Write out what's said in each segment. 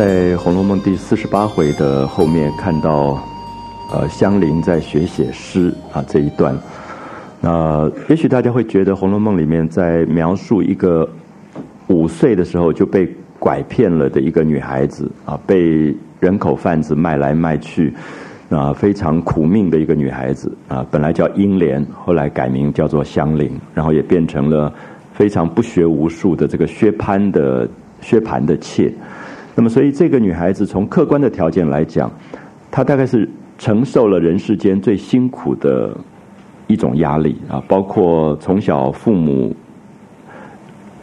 在《红楼梦》第四十八回的后面看到，呃，香菱在学写诗啊这一段。那也许大家会觉得《红楼梦》里面在描述一个五岁的时候就被拐骗了的一个女孩子啊，被人口贩子卖来卖去啊，非常苦命的一个女孩子啊，本来叫英莲，后来改名叫做香菱，然后也变成了非常不学无术的这个薛蟠的薛蟠的妾。那么，所以这个女孩子从客观的条件来讲，她大概是承受了人世间最辛苦的一种压力啊，包括从小父母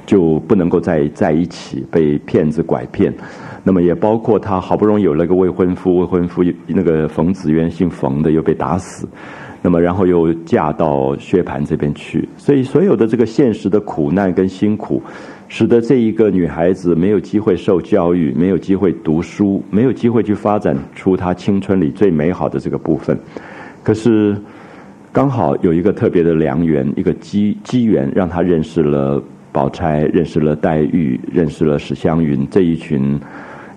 就不能够在在一起，被骗子拐骗；那么也包括她好不容易有了个未婚夫，未婚夫那个冯子渊姓冯的又被打死；那么然后又嫁到薛蟠这边去，所以所有的这个现实的苦难跟辛苦。使得这一个女孩子没有机会受教育，没有机会读书，没有机会去发展出她青春里最美好的这个部分。可是，刚好有一个特别的良缘，一个机机缘，让她认识了宝钗，认识了黛玉，认识了史湘云这一群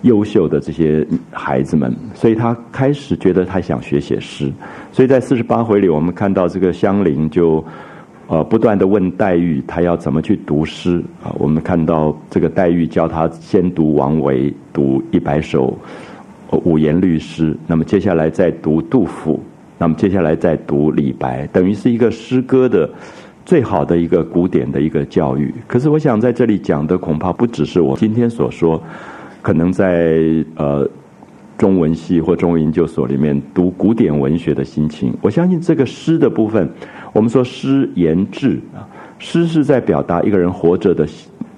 优秀的这些孩子们。所以她开始觉得她想学写诗。所以在四十八回里，我们看到这个香菱就。呃，不断的问黛玉，她要怎么去读诗啊？我们看到这个黛玉教她先读王维，读一百首五言律诗，那么接下来再读杜甫，那么接下来再读李白，等于是一个诗歌的最好的一个古典的一个教育。可是，我想在这里讲的恐怕不只是我今天所说，可能在呃中文系或中文研究所里面读古典文学的心情。我相信这个诗的部分。我们说诗言志啊，诗是在表达一个人活着的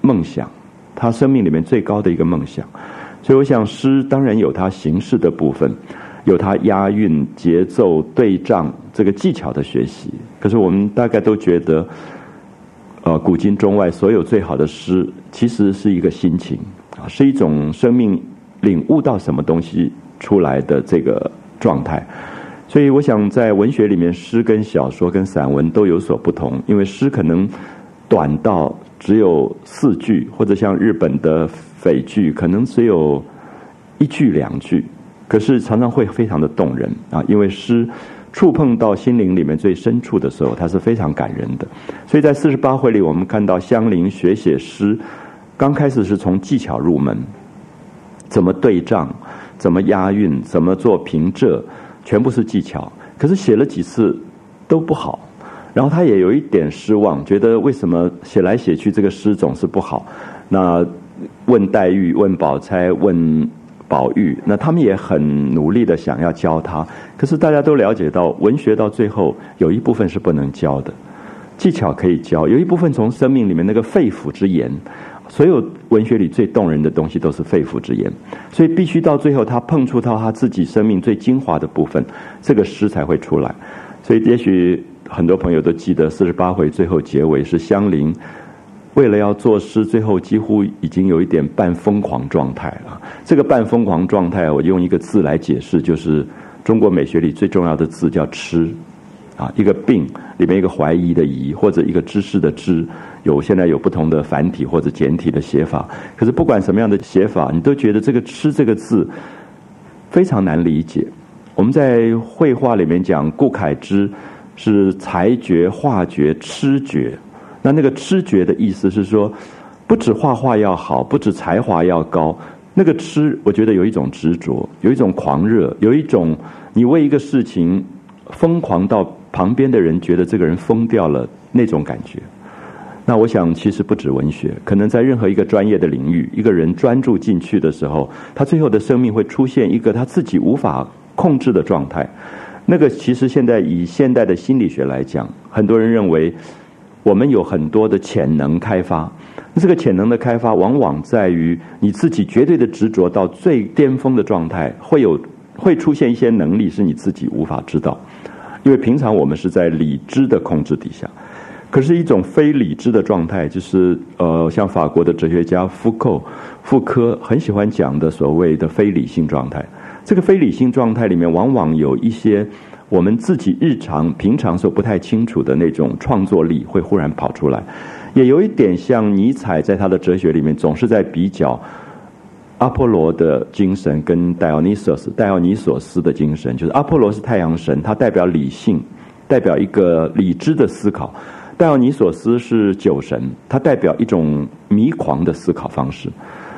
梦想，他生命里面最高的一个梦想。所以我想，诗当然有它形式的部分，有它押韵、节奏、对仗这个技巧的学习。可是我们大概都觉得，呃，古今中外所有最好的诗，其实是一个心情啊，是一种生命领悟到什么东西出来的这个状态。所以，我想在文学里面，诗跟小说跟散文都有所不同。因为诗可能短到只有四句，或者像日本的匪句，可能只有一句两句，可是常常会非常的动人啊！因为诗触碰到心灵里面最深处的时候，它是非常感人的。所以在四十八回里，我们看到香菱学写诗，刚开始是从技巧入门，怎么对仗，怎么押韵，怎么做平仄。全部是技巧，可是写了几次都不好，然后他也有一点失望，觉得为什么写来写去这个诗总是不好？那问黛玉、问宝钗、问宝玉，那他们也很努力的想要教他，可是大家都了解到，文学到最后有一部分是不能教的，技巧可以教，有一部分从生命里面那个肺腑之言。所有文学里最动人的东西都是肺腑之言，所以必须到最后他碰触到他自己生命最精华的部分，这个诗才会出来。所以也许很多朋友都记得四十八回最后结尾是香菱为了要作诗，最后几乎已经有一点半疯狂状态了。这个半疯狂状态，我用一个字来解释，就是中国美学里最重要的字叫痴。啊，一个病里面一个怀疑的疑，或者一个知识的知，有现在有不同的繁体或者简体的写法。可是不管什么样的写法，你都觉得这个“吃”这个字非常难理解。我们在绘画里面讲，顾恺之是才绝、画绝、痴绝。那那个痴绝的意思是说，不止画画要好，不止才华要高，那个痴，我觉得有一种执着，有一种狂热，有一种你为一个事情疯狂到。旁边的人觉得这个人疯掉了那种感觉，那我想其实不止文学，可能在任何一个专业的领域，一个人专注进去的时候，他最后的生命会出现一个他自己无法控制的状态。那个其实现在以现代的心理学来讲，很多人认为我们有很多的潜能开发，这个潜能的开发往往在于你自己绝对的执着到最巅峰的状态，会有会出现一些能力是你自己无法知道。因为平常我们是在理智的控制底下，可是一种非理智的状态，就是呃，像法国的哲学家福寇、福柯很喜欢讲的所谓的非理性状态。这个非理性状态里面，往往有一些我们自己日常平常所不太清楚的那种创作力会忽然跑出来，也有一点像尼采在他的哲学里面总是在比较。阿波罗的精神跟戴奥尼索斯、戴奥尼索斯的精神，就是阿波罗是太阳神，它代表理性，代表一个理智的思考；戴奥尼索斯是酒神，它代表一种迷狂的思考方式。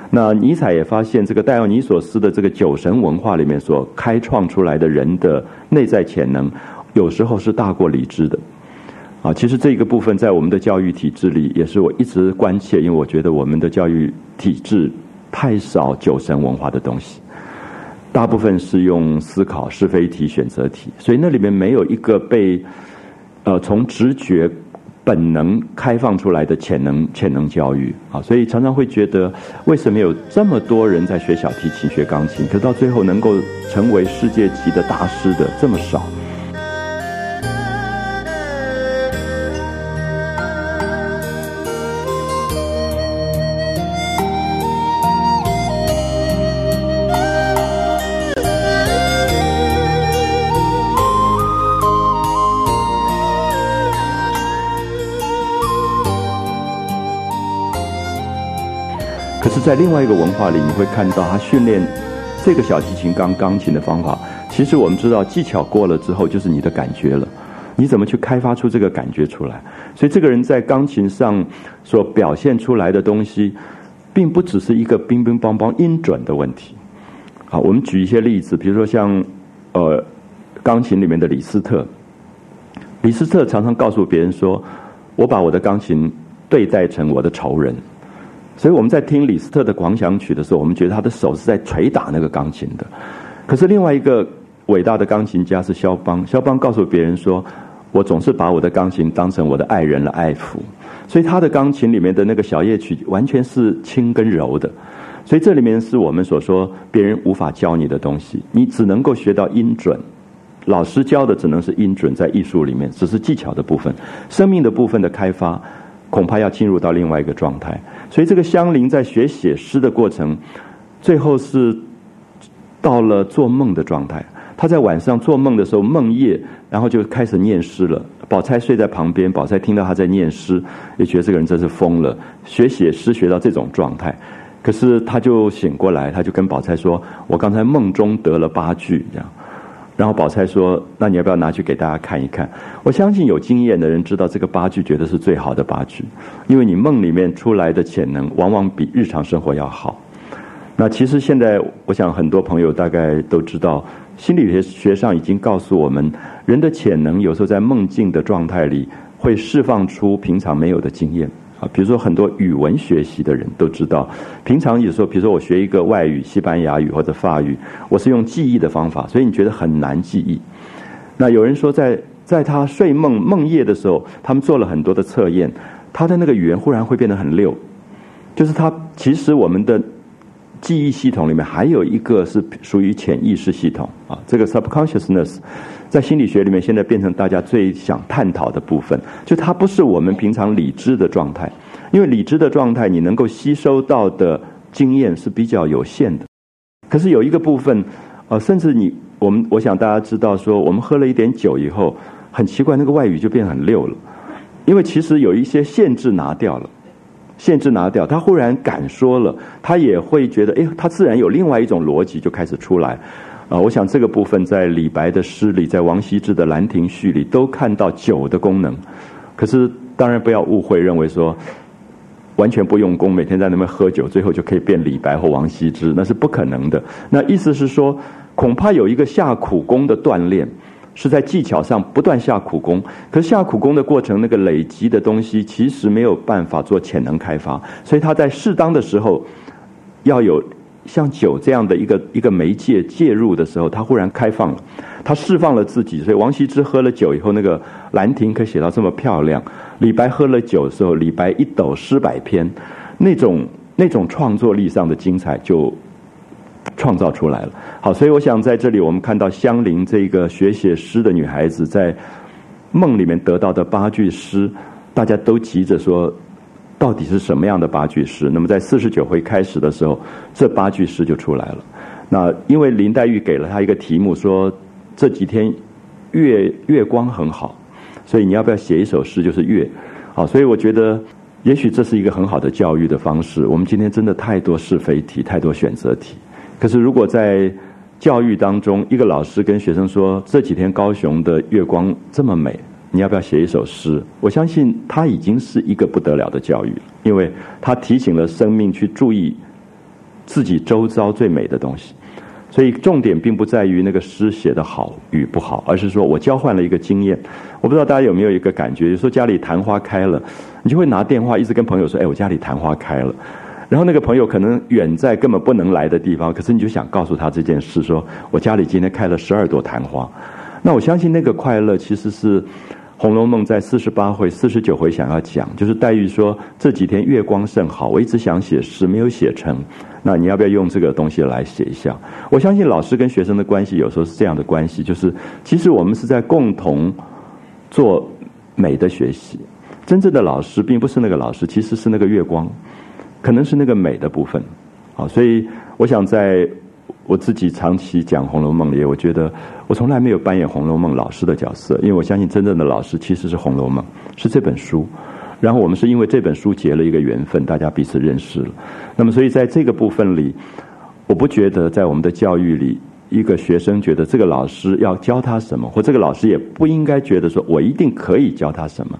那尼采也发现，这个戴奥尼索斯的这个酒神文化里面所开创出来的人的内在潜能，有时候是大过理智的。啊，其实这个部分在我们的教育体制里，也是我一直关切，因为我觉得我们的教育体制太少酒神文化的东西，大部分是用思考是非题、选择题，所以那里面没有一个被呃从直觉、本能开放出来的潜能潜能教育啊，所以常常会觉得，为什么有这么多人在学小提琴、学钢琴，可到最后能够成为世界级的大师的这么少？可是在另外一个文化里，你会看到他训练这个小提琴、钢钢琴的方法。其实我们知道，技巧过了之后，就是你的感觉了。你怎么去开发出这个感觉出来？所以，这个人在钢琴上所表现出来的东西，并不只是一个乒乒乓乓音准的问题。好，我们举一些例子，比如说像呃，钢琴里面的李斯特。李斯特常常告诉别人说：“我把我的钢琴对待成我的仇人。”所以我们在听李斯特的狂想曲的时候，我们觉得他的手是在捶打那个钢琴的。可是另外一个伟大的钢琴家是肖邦，肖邦告诉别人说：“我总是把我的钢琴当成我的爱人来爱抚。”所以他的钢琴里面的那个小夜曲完全是轻跟柔的。所以这里面是我们所说别人无法教你的东西，你只能够学到音准。老师教的只能是音准，在艺术里面只是技巧的部分，生命的部分的开发。恐怕要进入到另外一个状态，所以这个香菱在学写诗的过程，最后是到了做梦的状态。他在晚上做梦的时候梦夜，然后就开始念诗了。宝钗睡在旁边，宝钗听到他在念诗，也觉得这个人真是疯了，学写诗学到这种状态。可是他就醒过来，他就跟宝钗说：“我刚才梦中得了八句。”这样。然后宝钗说：“那你要不要拿去给大家看一看？”我相信有经验的人知道，这个八句绝对是最好的八句，因为你梦里面出来的潜能，往往比日常生活要好。那其实现在，我想很多朋友大概都知道，心理学学上已经告诉我们，人的潜能有时候在梦境的状态里，会释放出平常没有的经验。啊，比如说很多语文学习的人都知道，平常有时候，比如说我学一个外语，西班牙语或者法语，我是用记忆的方法，所以你觉得很难记忆。那有人说，在在他睡梦梦夜的时候，他们做了很多的测验，他的那个语言忽然会变得很溜，就是他其实我们的记忆系统里面还有一个是属于潜意识系统啊，这个 subconsciousness。在心理学里面，现在变成大家最想探讨的部分，就它不是我们平常理智的状态，因为理智的状态，你能够吸收到的经验是比较有限的。可是有一个部分，呃，甚至你我们，我想大家知道，说我们喝了一点酒以后，很奇怪，那个外语就变很溜了，因为其实有一些限制拿掉了，限制拿掉，他忽然敢说了，他也会觉得，哎，他自然有另外一种逻辑就开始出来。啊，我想这个部分在李白的诗里，在王羲之的《兰亭序》里都看到酒的功能。可是当然不要误会，认为说完全不用功，每天在那边喝酒，最后就可以变李白或王羲之，那是不可能的。那意思是说，恐怕有一个下苦功的锻炼，是在技巧上不断下苦功。可是下苦功的过程，那个累积的东西，其实没有办法做潜能开发。所以他在适当的时候要有。像酒这样的一个一个媒介介入的时候，他忽然开放了，他释放了自己。所以王羲之喝了酒以后，那个《兰亭》可写到这么漂亮；李白喝了酒的时候，李白一斗诗百篇，那种 那种创作力上的精彩就创造出来了。好，所以我想在这里，我们看到香菱这个学写诗的女孩子，在梦里面得到的八句诗，大家都急着说。到底是什么样的八句诗？那么在四十九回开始的时候，这八句诗就出来了。那因为林黛玉给了他一个题目，说这几天月月光很好，所以你要不要写一首诗？就是月。好，所以我觉得也许这是一个很好的教育的方式。我们今天真的太多是非题，太多选择题。可是如果在教育当中，一个老师跟学生说：“这几天高雄的月光这么美，你要不要写一首诗？”我相信他已经是一个不得了的教育，因为他提醒了生命去注意自己周遭最美的东西。所以重点并不在于那个诗写的好与不好，而是说我交换了一个经验。我不知道大家有没有一个感觉，有时候家里昙花开了，你就会拿电话一直跟朋友说：“哎，我家里昙花开了。”然后那个朋友可能远在根本不能来的地方，可是你就想告诉他这件事，说我家里今天开了十二朵昙花。那我相信那个快乐其实是《红楼梦》在四十八回、四十九回想要讲，就是黛玉说这几天月光甚好，我一直想写诗没有写成。那你要不要用这个东西来写一下？我相信老师跟学生的关系有时候是这样的关系，就是其实我们是在共同做美的学习。真正的老师并不是那个老师，其实是那个月光。可能是那个美的部分，好，所以我想在我自己长期讲《红楼梦》里，我觉得我从来没有扮演《红楼梦》老师的角色，因为我相信真正的老师其实是《红楼梦》，是这本书。然后我们是因为这本书结了一个缘分，大家彼此认识了。那么，所以在这个部分里，我不觉得在我们的教育里，一个学生觉得这个老师要教他什么，或这个老师也不应该觉得说我一定可以教他什么。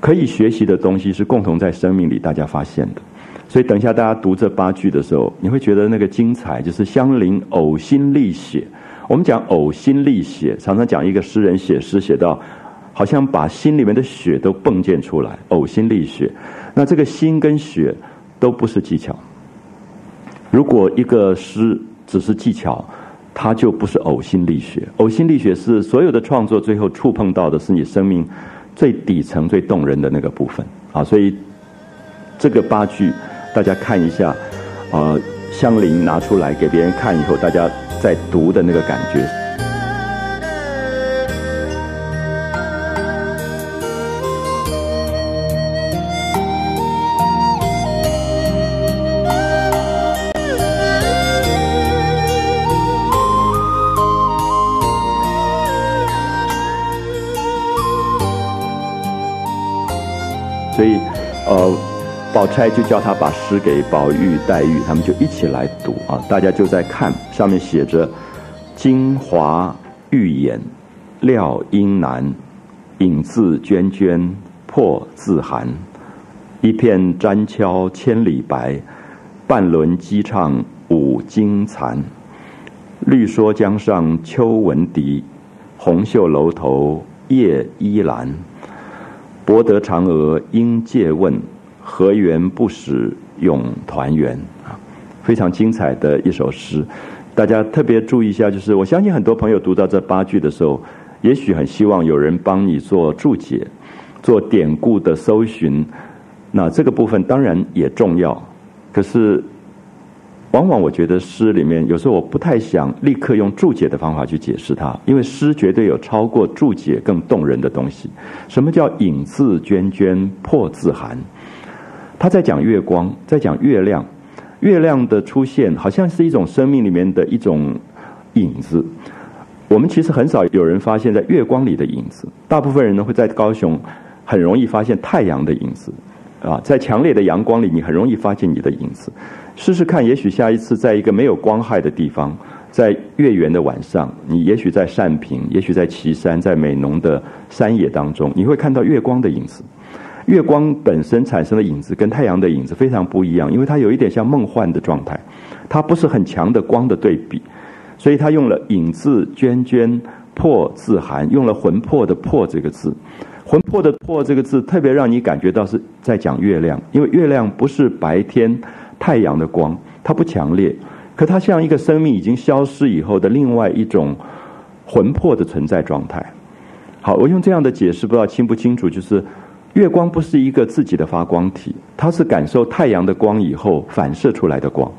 可以学习的东西是共同在生命里大家发现的。所以，等一下大家读这八句的时候，你会觉得那个精彩，就是相邻呕心沥血。我们讲呕心沥血，常常讲一个诗人写诗写到，好像把心里面的血都迸溅出来，呕心沥血。那这个心跟血都不是技巧。如果一个诗只是技巧，它就不是呕心沥血。呕心沥血是所有的创作最后触碰到的是你生命最底层、最动人的那个部分啊。所以这个八句。大家看一下，呃，香菱拿出来给别人看以后，大家在读的那个感觉。宝钗就叫他把诗给宝玉、黛玉，他们就一起来读啊。大家就在看，上面写着“精华玉眼料应难，影自娟娟破自寒。一片沾敲千里白，半轮鸡唱五更残。绿蓑江上秋闻笛，红袖楼头夜依阑。博得嫦娥应借问。”何缘不使永团圆啊！非常精彩的一首诗，大家特别注意一下。就是我相信很多朋友读到这八句的时候，也许很希望有人帮你做注解、做典故的搜寻。那这个部分当然也重要，可是往往我觉得诗里面有时候我不太想立刻用注解的方法去解释它，因为诗绝对有超过注解更动人的东西。什么叫影自娟娟破自寒？他在讲月光，在讲月亮，月亮的出现好像是一种生命里面的一种影子。我们其实很少有人发现，在月光里的影子。大部分人呢会在高雄很容易发现太阳的影子，啊，在强烈的阳光里，你很容易发现你的影子。试试看，也许下一次在一个没有光害的地方，在月圆的晚上，你也许在善平，也许在岐山，在美浓的山野当中，你会看到月光的影子。月光本身产生的影子跟太阳的影子非常不一样，因为它有一点像梦幻的状态，它不是很强的光的对比，所以他用了“影字娟娟破自寒”，用了“魂魄”的“魄”这个字，“魂魄”的“魄”这个字特别让你感觉到是在讲月亮，因为月亮不是白天太阳的光，它不强烈，可它像一个生命已经消失以后的另外一种魂魄的存在状态。好，我用这样的解释，不知道清不清楚，就是。月光不是一个自己的发光体，它是感受太阳的光以后反射出来的光。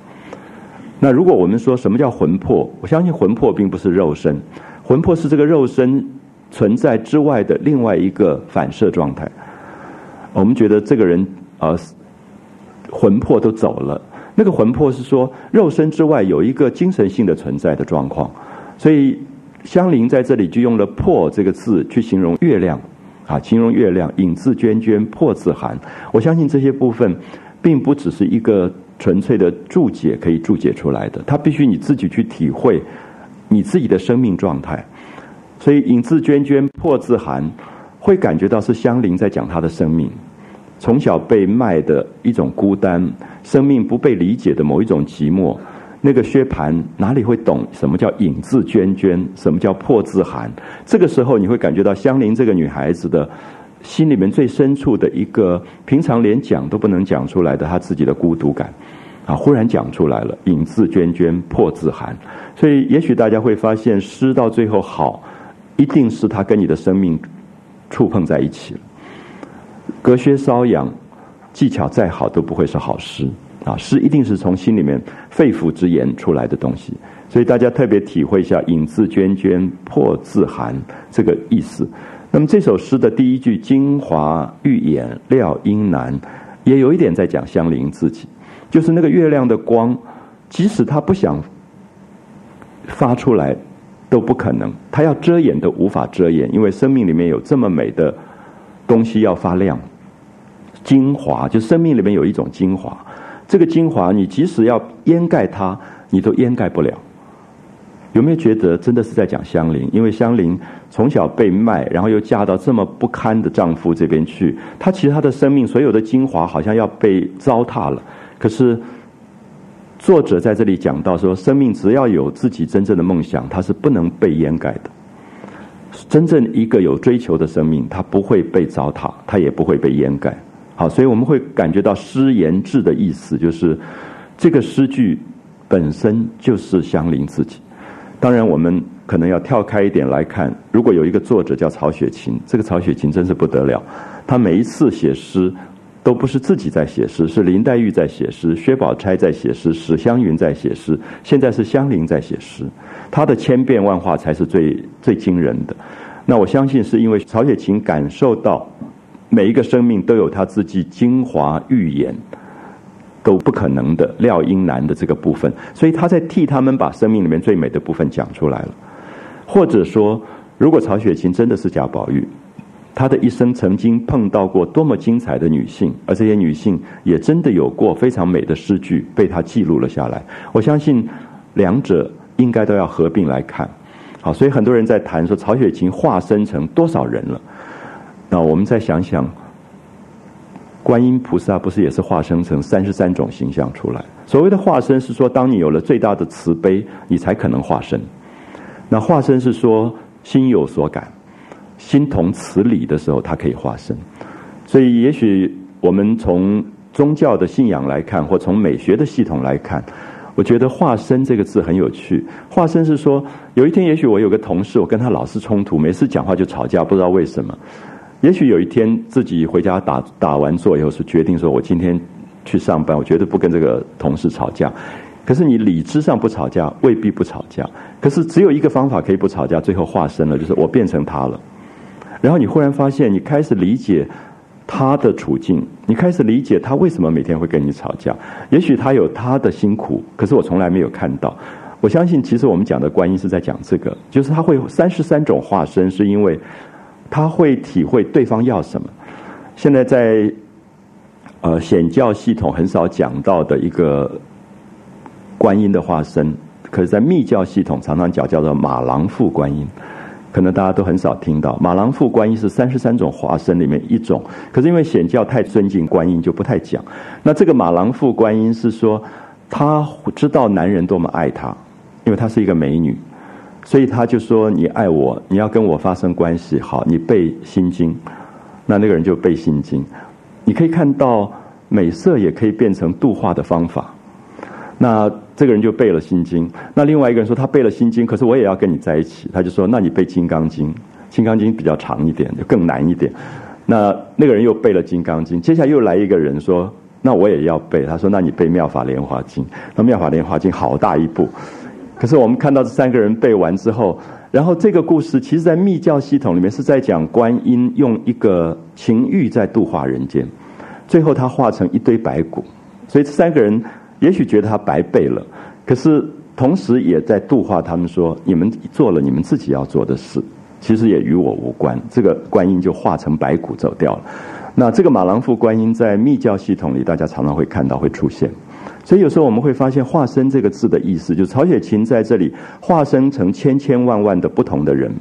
那如果我们说什么叫魂魄，我相信魂魄并不是肉身，魂魄是这个肉身存在之外的另外一个反射状态。我们觉得这个人啊，魂魄都走了，那个魂魄是说肉身之外有一个精神性的存在的状况。所以香菱在这里就用了“魄”这个字去形容月亮。啊，形容月亮影自娟娟，破自寒。我相信这些部分，并不只是一个纯粹的注解可以注解出来的，它必须你自己去体会你自己的生命状态。所以影自娟娟，破自寒，会感觉到是香菱在讲她的生命，从小被卖的一种孤单，生命不被理解的某一种寂寞。那个薛蟠哪里会懂什么叫影字娟娟，什么叫破自寒？这个时候你会感觉到香菱这个女孩子的心里面最深处的一个平常连讲都不能讲出来的她自己的孤独感，啊，忽然讲出来了，影字娟娟，破自寒。所以也许大家会发现诗到最后好，一定是他跟你的生命触碰在一起了。隔靴搔痒，技巧再好都不会是好诗。啊，诗一定是从心里面肺腑之言出来的东西，所以大家特别体会一下“引自娟娟，破自寒”这个意思。那么这首诗的第一句“精华玉眼料应难”，也有一点在讲香菱自己，就是那个月亮的光，即使他不想发出来，都不可能；他要遮掩都无法遮掩，因为生命里面有这么美的东西要发亮。精华，就生命里面有一种精华。这个精华，你即使要掩盖它，你都掩盖不了。有没有觉得真的是在讲香菱？因为香菱从小被卖，然后又嫁到这么不堪的丈夫这边去，她其实她的生命所有的精华好像要被糟蹋了。可是作者在这里讲到说，生命只要有自己真正的梦想，它是不能被掩盖的。真正一个有追求的生命，它不会被糟蹋，它也不会被掩盖。好，所以我们会感觉到诗言志的意思，就是这个诗句本身就是香菱自己。当然，我们可能要跳开一点来看，如果有一个作者叫曹雪芹，这个曹雪芹真是不得了。他每一次写诗都不是自己在写诗，是林黛玉在写诗，薛宝钗在写诗，史湘云在写诗，现在是香菱在写诗。他的千变万化才是最最惊人的。那我相信是因为曹雪芹感受到。每一个生命都有他自己精华预言都不可能的廖英男的这个部分，所以他在替他们把生命里面最美的部分讲出来了。或者说，如果曹雪芹真的是贾宝玉，他的一生曾经碰到过多么精彩的女性，而这些女性也真的有过非常美的诗句被他记录了下来。我相信两者应该都要合并来看。好，所以很多人在谈说曹雪芹化身成多少人了。那我们再想想，观音菩萨不是也是化身成三十三种形象出来？所谓的化身是说，当你有了最大的慈悲，你才可能化身。那化身是说心有所感，心同此理的时候，它可以化身。所以，也许我们从宗教的信仰来看，或从美学的系统来看，我觉得“化身”这个字很有趣。化身是说，有一天，也许我有个同事，我跟他老是冲突，每次讲话就吵架，不知道为什么。也许有一天自己回家打打完坐以后，是决定说我今天去上班，我绝对不跟这个同事吵架。可是你理智上不吵架，未必不吵架。可是只有一个方法可以不吵架，最后化身了，就是我变成他了。然后你忽然发现，你开始理解他的处境，你开始理解他为什么每天会跟你吵架。也许他有他的辛苦，可是我从来没有看到。我相信，其实我们讲的观音是在讲这个，就是他会三十三种化身，是因为。他会体会对方要什么。现在在呃显教系统很少讲到的一个观音的化身，可是，在密教系统常常讲叫做马郎父观音，可能大家都很少听到。马郎父观音是三十三种化身里面一种，可是因为显教太尊敬观音，就不太讲。那这个马郎父观音是说，他知道男人多么爱他，因为她是一个美女。所以他就说：“你爱我，你要跟我发生关系，好，你背心经。那那个人就背心经。你可以看到美色也可以变成度化的方法。那这个人就背了心经。那另外一个人说他背了心经，可是我也要跟你在一起。他就说：那你背金刚经，金刚经比较长一点，就更难一点。那那个人又背了金刚经。接下来又来一个人说：那我也要背。他说：那你背妙法莲华经。那妙法莲华经好大一部。”可是我们看到这三个人背完之后，然后这个故事其实，在密教系统里面是在讲观音用一个情欲在度化人间，最后他化成一堆白骨，所以这三个人也许觉得他白背了，可是同时也在度化他们说：你们做了你们自己要做的事，其实也与我无关。这个观音就化成白骨走掉了。那这个马郎父观音在密教系统里，大家常常会看到会出现。所以有时候我们会发现“化身”这个字的意思，就是曹雪芹在这里化身成千千万万的不同的人，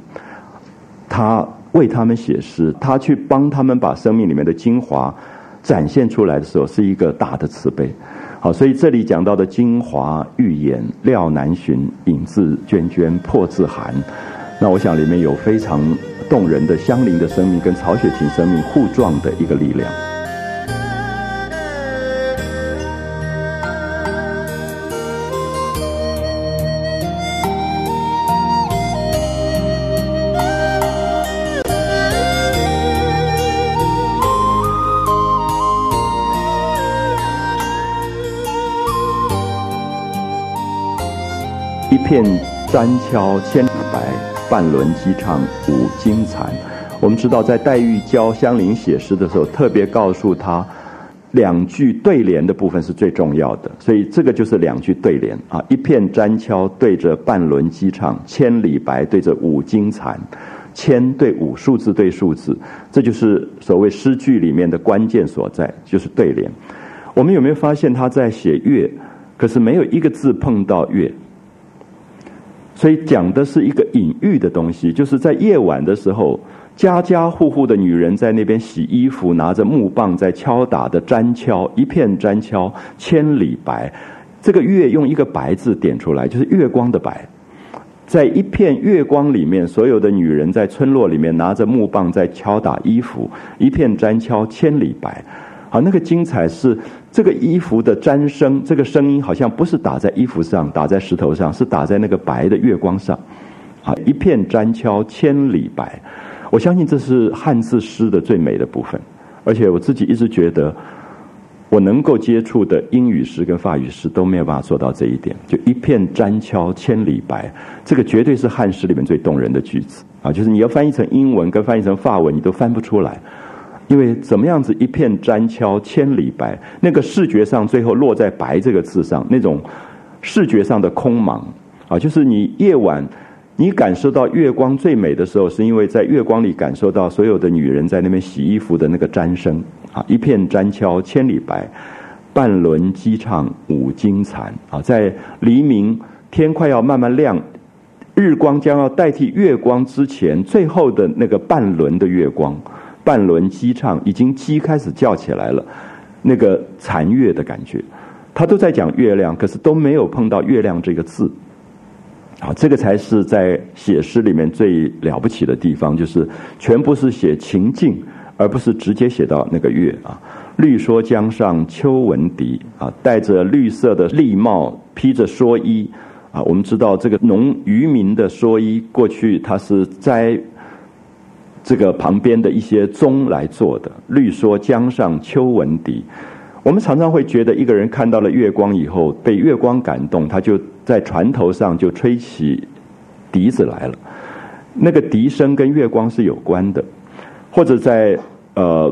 他为他们写诗，他去帮他们把生命里面的精华展现出来的时候，是一个大的慈悲。好，所以这里讲到的精华欲言，料难寻，影自娟娟，破自寒。那我想里面有非常动人的香菱的生命跟曹雪芹生命互撞的一个力量。片簪敲千里白，半轮鸡唱五惊残。我们知道，在黛玉教香菱写诗的时候，特别告诉她，两句对联的部分是最重要的。所以这个就是两句对联啊：一片簪敲对着半轮鸡唱，千里白对着五惊残。千对五，数字对数字，这就是所谓诗句里面的关键所在，就是对联。我们有没有发现他在写月，可是没有一个字碰到月？所以讲的是一个隐喻的东西，就是在夜晚的时候，家家户户的女人在那边洗衣服，拿着木棒在敲打的粘敲，一片粘敲千里白。这个月用一个白字点出来，就是月光的白。在一片月光里面，所有的女人在村落里面拿着木棒在敲打衣服，一片粘敲千里白。好，那个精彩是这个衣服的沾声，这个声音好像不是打在衣服上，打在石头上，是打在那个白的月光上。啊，一片沾敲千里白，我相信这是汉字诗的最美的部分。而且我自己一直觉得，我能够接触的英语诗跟法语诗都没有办法做到这一点。就一片沾敲千里白，这个绝对是汉诗里面最动人的句子啊！就是你要翻译成英文跟翻译成法文，你都翻不出来。因为怎么样子一片粘敲千里白，那个视觉上最后落在“白”这个字上，那种视觉上的空茫。啊，就是你夜晚你感受到月光最美的时候，是因为在月光里感受到所有的女人在那边洗衣服的那个毡声啊，一片粘敲千里白，半轮鸡唱五更残。啊，在黎明天快要慢慢亮，日光将要代替月光之前，最后的那个半轮的月光。半轮鸡唱，已经鸡开始叫起来了，那个残月的感觉，他都在讲月亮，可是都没有碰到月亮这个字。好，这个才是在写诗里面最了不起的地方，就是全部是写情境，而不是直接写到那个月啊。绿蓑江上秋闻笛啊，戴着绿色的笠帽，披着蓑衣啊。我们知道这个农渔民的蓑衣，过去他是摘。这个旁边的一些钟来做的。绿蓑江上秋闻笛，我们常常会觉得一个人看到了月光以后，被月光感动，他就在船头上就吹起笛子来了。那个笛声跟月光是有关的，或者在呃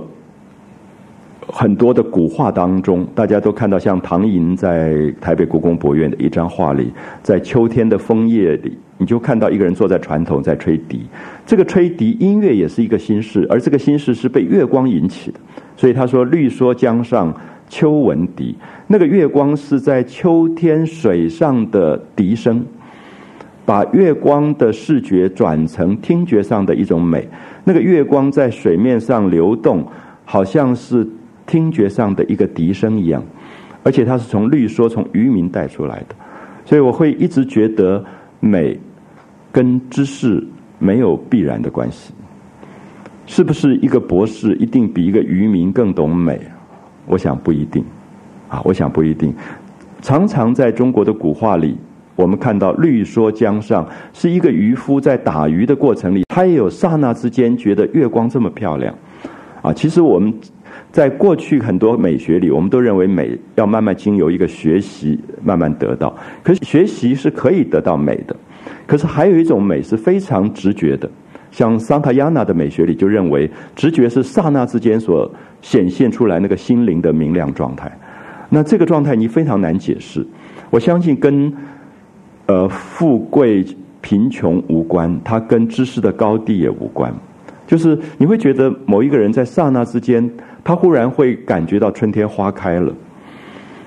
很多的古画当中，大家都看到像唐寅在台北故宫博物院的一张画里，在秋天的枫叶里。你就看到一个人坐在船头在吹笛，这个吹笛音乐也是一个心事，而这个心事是被月光引起的。所以他说：“绿蓑江上秋闻笛，那个月光是在秋天水上的笛声，把月光的视觉转成听觉上的一种美。那个月光在水面上流动，好像是听觉上的一个笛声一样，而且它是从绿蓑从渔民带出来的，所以我会一直觉得美。”跟知识没有必然的关系，是不是一个博士一定比一个渔民更懂美？我想不一定，啊，我想不一定。常常在中国的古画里，我们看到绿蓑江上是一个渔夫在打鱼的过程里，他也有刹那之间觉得月光这么漂亮，啊，其实我们在过去很多美学里，我们都认为美要慢慢经由一个学习慢慢得到，可是学习是可以得到美的。可是还有一种美是非常直觉的，像桑塔亚纳的美学里就认为，直觉是刹那之间所显现出来那个心灵的明亮状态。那这个状态你非常难解释。我相信跟呃富贵贫穷无关，它跟知识的高低也无关。就是你会觉得某一个人在刹那之间，他忽然会感觉到春天花开了，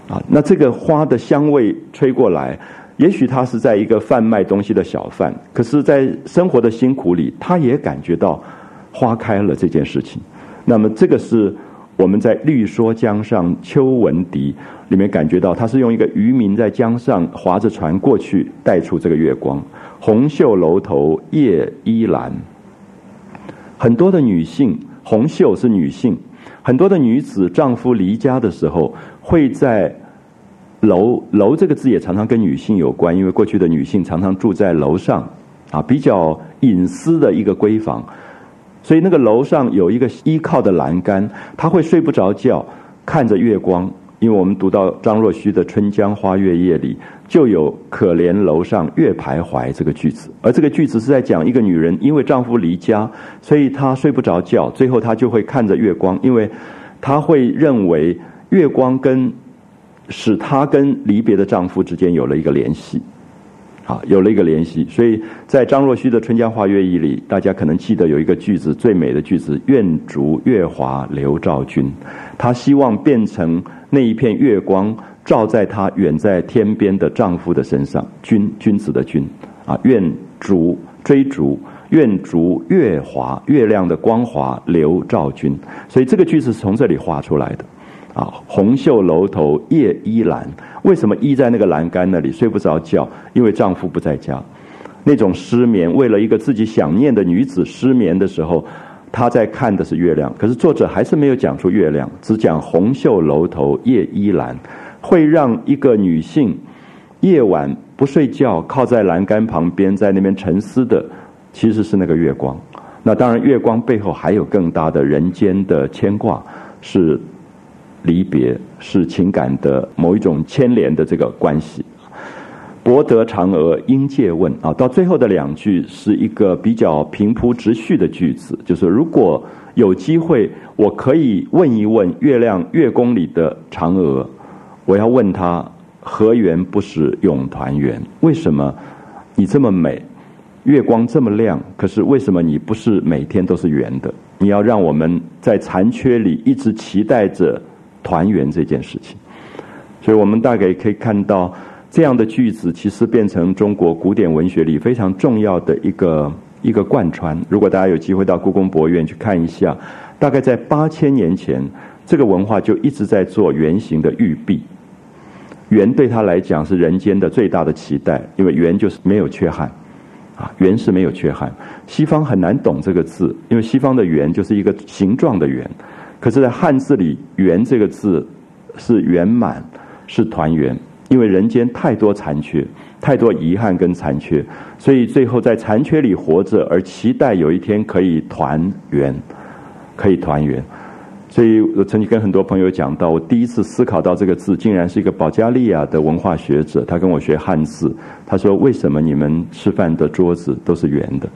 啊，那这个花的香味吹过来，也许他是在一个贩卖东西的小贩，可是，在生活的辛苦里，他也感觉到花开了这件事情。那么，这个是我们在《绿说江上秋闻笛》里面感觉到，他是用一个渔民在江上划着船过去，带出这个月光，红袖楼头夜依阑。很多的女性，红袖是女性，很多的女子丈夫离家的时候，会在楼楼这个字也常常跟女性有关，因为过去的女性常常住在楼上，啊，比较隐私的一个闺房，所以那个楼上有一个依靠的栏杆，她会睡不着觉，看着月光。因为我们读到张若虚的《春江花月夜》里，就有“可怜楼上月徘徊”这个句子，而这个句子是在讲一个女人因为丈夫离家，所以她睡不着觉，最后她就会看着月光，因为她会认为月光跟使她跟离别的丈夫之间有了一个联系，啊，有了一个联系，所以在张若虚的《春江花月夜》里，大家可能记得有一个句子最美的句子：“愿逐月华流照君。”她希望变成。那一片月光照在她远在天边的丈夫的身上，君君子的君，啊，愿逐追逐，愿逐月华月亮的光华流照君。所以这个句子是从这里画出来的，啊，红袖楼头夜依阑，为什么依在那个栏杆那里睡不着觉？因为丈夫不在家，那种失眠，为了一个自己想念的女子失眠的时候。她在看的是月亮，可是作者还是没有讲出月亮，只讲红袖楼头夜依阑，会让一个女性夜晚不睡觉，靠在栏杆旁边，在那边沉思的，其实是那个月光。那当然，月光背后还有更大的人间的牵挂，是离别，是情感的某一种牵连的这个关系。博得嫦娥应借问啊，到最后的两句是一个比较平铺直叙的句子，就是如果有机会，我可以问一问月亮月宫里的嫦娥，我要问她何缘不使永团圆？为什么你这么美，月光这么亮，可是为什么你不是每天都是圆的？你要让我们在残缺里一直期待着团圆这件事情，所以我们大概可以看到。这样的句子其实变成中国古典文学里非常重要的一个一个贯穿。如果大家有机会到故宫博物院去看一下，大概在八千年前，这个文化就一直在做圆形的玉璧。圆对他来讲是人间的最大的期待，因为圆就是没有缺憾，啊，圆是没有缺憾。西方很难懂这个字，因为西方的圆就是一个形状的圆，可是，在汉字里，圆这个字是圆满，是团圆。因为人间太多残缺，太多遗憾跟残缺，所以最后在残缺里活着，而期待有一天可以团圆，可以团圆。所以我曾经跟很多朋友讲到，我第一次思考到这个字，竟然是一个保加利亚的文化学者，他跟我学汉字，他说：“为什么你们吃饭的桌子都是圆的？”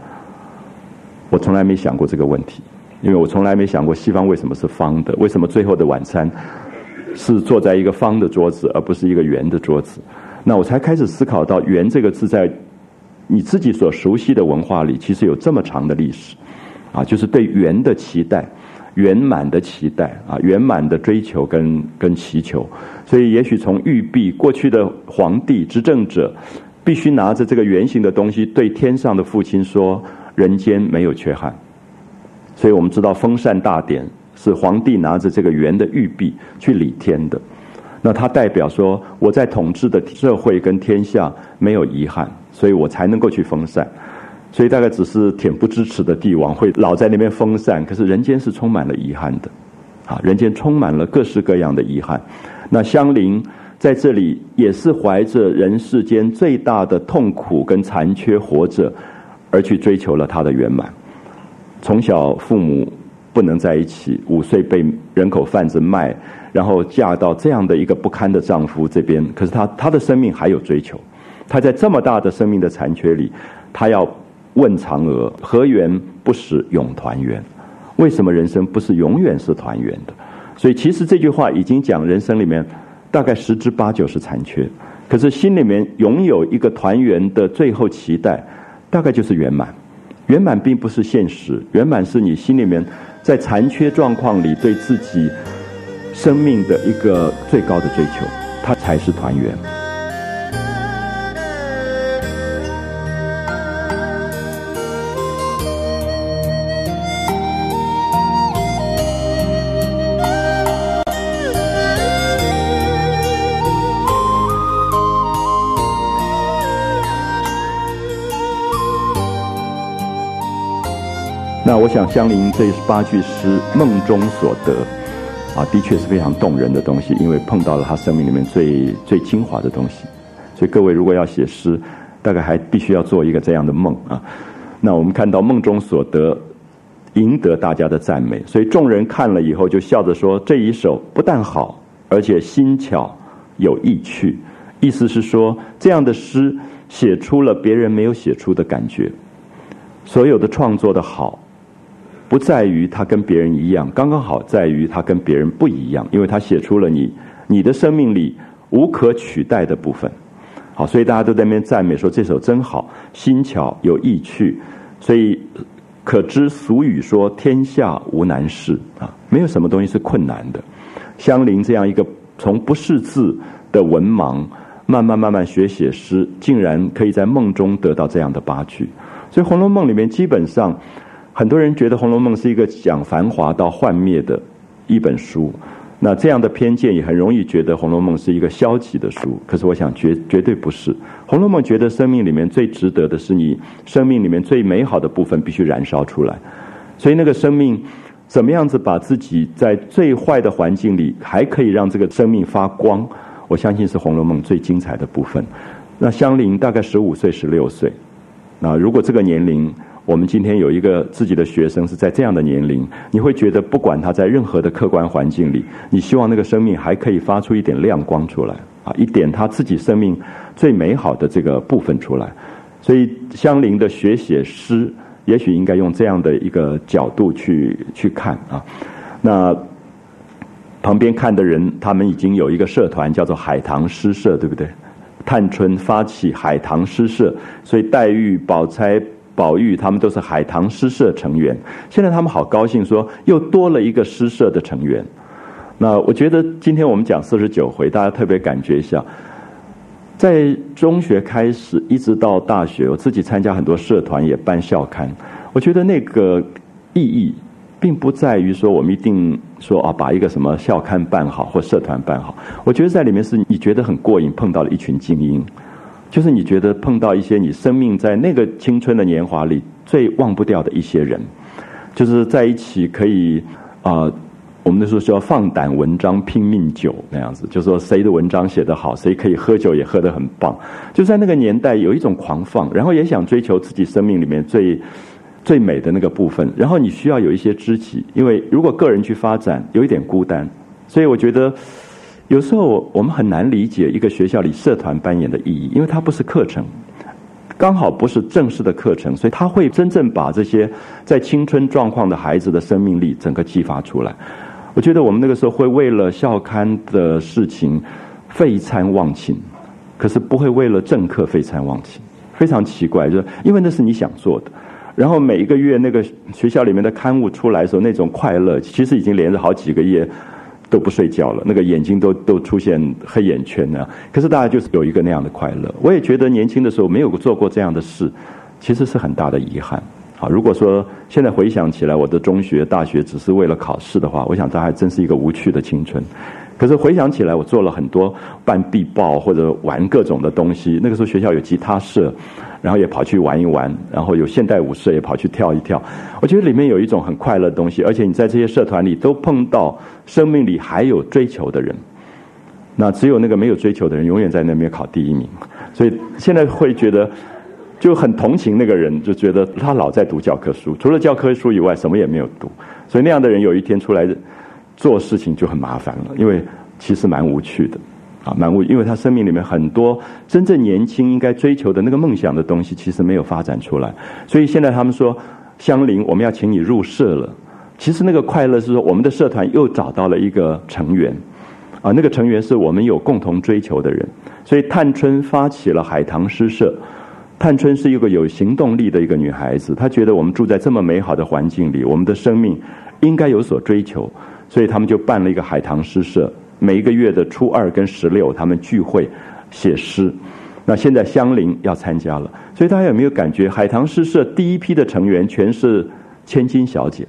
我从来没想过这个问题，因为我从来没想过西方为什么是方的，为什么最后的晚餐。是坐在一个方的桌子，而不是一个圆的桌子。那我才开始思考到“圆”这个字在你自己所熟悉的文化里，其实有这么长的历史啊，就是对圆的期待、圆满的期待啊、圆满的追求跟跟祈求。所以，也许从玉璧过去的皇帝执政者，必须拿着这个圆形的东西，对天上的父亲说：“人间没有缺憾。”所以我们知道封禅大典。是皇帝拿着这个圆的玉璧去礼天的，那它代表说我在统治的社会跟天下没有遗憾，所以我才能够去封禅。所以大概只是恬不知耻的帝王会老在那边封禅，可是人间是充满了遗憾的，啊，人间充满了各式各样的遗憾。那香菱在这里也是怀着人世间最大的痛苦跟残缺活着，而去追求了他的圆满。从小父母。不能在一起，五岁被人口贩子卖，然后嫁到这样的一个不堪的丈夫这边。可是她她的生命还有追求，她在这么大的生命的残缺里，她要问嫦娥：何缘不使永团圆？为什么人生不是永远是团圆的？所以其实这句话已经讲人生里面大概十之八九是残缺，可是心里面拥有一个团圆的最后期待，大概就是圆满。圆满并不是现实，圆满是你心里面在残缺状况里对自己生命的一个最高的追求，它才是团圆。那我想，香菱这八句诗《梦中所得》，啊，的确是非常动人的东西，因为碰到了他生命里面最最精华的东西。所以各位如果要写诗，大概还必须要做一个这样的梦啊。那我们看到梦中所得，赢得大家的赞美，所以众人看了以后就笑着说：“这一首不但好，而且新巧有意趣。”意思是说，这样的诗写出了别人没有写出的感觉。所有的创作的好。不在于他跟别人一样，刚刚好在于他跟别人不一样，因为他写出了你你的生命里无可取代的部分。好，所以大家都在那边赞美说这首真好，新巧有意趣。所以可知俗语说天下无难事啊，没有什么东西是困难的。香菱这样一个从不识字的文盲，慢慢慢慢学写诗，竟然可以在梦中得到这样的八句。所以《红楼梦》里面基本上。很多人觉得《红楼梦》是一个讲繁华到幻灭的一本书，那这样的偏见也很容易觉得《红楼梦》是一个消极的书。可是我想绝绝对不是，《红楼梦》觉得生命里面最值得的是你生命里面最美好的部分必须燃烧出来。所以那个生命怎么样子把自己在最坏的环境里还可以让这个生命发光，我相信是《红楼梦》最精彩的部分。那香菱大概十五岁、十六岁，那如果这个年龄。我们今天有一个自己的学生是在这样的年龄，你会觉得不管他在任何的客观环境里，你希望那个生命还可以发出一点亮光出来啊，一点他自己生命最美好的这个部分出来。所以香菱的学写诗，也许应该用这样的一个角度去去看啊。那旁边看的人，他们已经有一个社团叫做海棠诗社，对不对？探春发起海棠诗社，所以黛玉、宝钗。宝玉他们都是海棠诗社成员，现在他们好高兴，说又多了一个诗社的成员。那我觉得今天我们讲四十九回，大家特别感觉一下，在中学开始一直到大学，我自己参加很多社团，也办校刊。我觉得那个意义，并不在于说我们一定说啊，把一个什么校刊办好或社团办好。我觉得在里面是你觉得很过瘾，碰到了一群精英。就是你觉得碰到一些你生命在那个青春的年华里最忘不掉的一些人，就是在一起可以啊，我们那时候叫放胆文章拼命酒那样子，就说谁的文章写得好，谁可以喝酒也喝得很棒。就在那个年代有一种狂放，然后也想追求自己生命里面最最美的那个部分。然后你需要有一些知己，因为如果个人去发展有一点孤单，所以我觉得。有时候我们很难理解一个学校里社团扮演的意义，因为它不是课程，刚好不是正式的课程，所以它会真正把这些在青春状况的孩子的生命力整个激发出来。我觉得我们那个时候会为了校刊的事情废餐忘寝，可是不会为了政课废餐忘寝，非常奇怪，就是因为那是你想做的。然后每一个月那个学校里面的刊物出来的时候，那种快乐其实已经连着好几个月。都不睡觉了，那个眼睛都都出现黑眼圈呢。可是大家就是有一个那样的快乐。我也觉得年轻的时候没有做过这样的事，其实是很大的遗憾。好，如果说现在回想起来，我的中学、大学只是为了考试的话，我想这还真是一个无趣的青春。可是回想起来，我做了很多办必报或者玩各种的东西。那个时候学校有吉他社。然后也跑去玩一玩，然后有现代舞社也跑去跳一跳。我觉得里面有一种很快乐的东西，而且你在这些社团里都碰到生命里还有追求的人。那只有那个没有追求的人，永远在那边考第一名。所以现在会觉得就很同情那个人，就觉得他老在读教科书，除了教科书以外什么也没有读。所以那样的人有一天出来做事情就很麻烦了，因为其实蛮无趣的。啊，蛮无，因为他生命里面很多真正年轻应该追求的那个梦想的东西，其实没有发展出来。所以现在他们说，香菱，我们要请你入社了。其实那个快乐是说，我们的社团又找到了一个成员，啊，那个成员是我们有共同追求的人。所以探春发起了海棠诗社。探春是一个有行动力的一个女孩子，她觉得我们住在这么美好的环境里，我们的生命应该有所追求，所以他们就办了一个海棠诗社，每一个月的初二跟十六，他们聚会写诗。那现在香菱要参加了，所以大家有没有感觉海棠诗社第一批的成员全是千金小姐？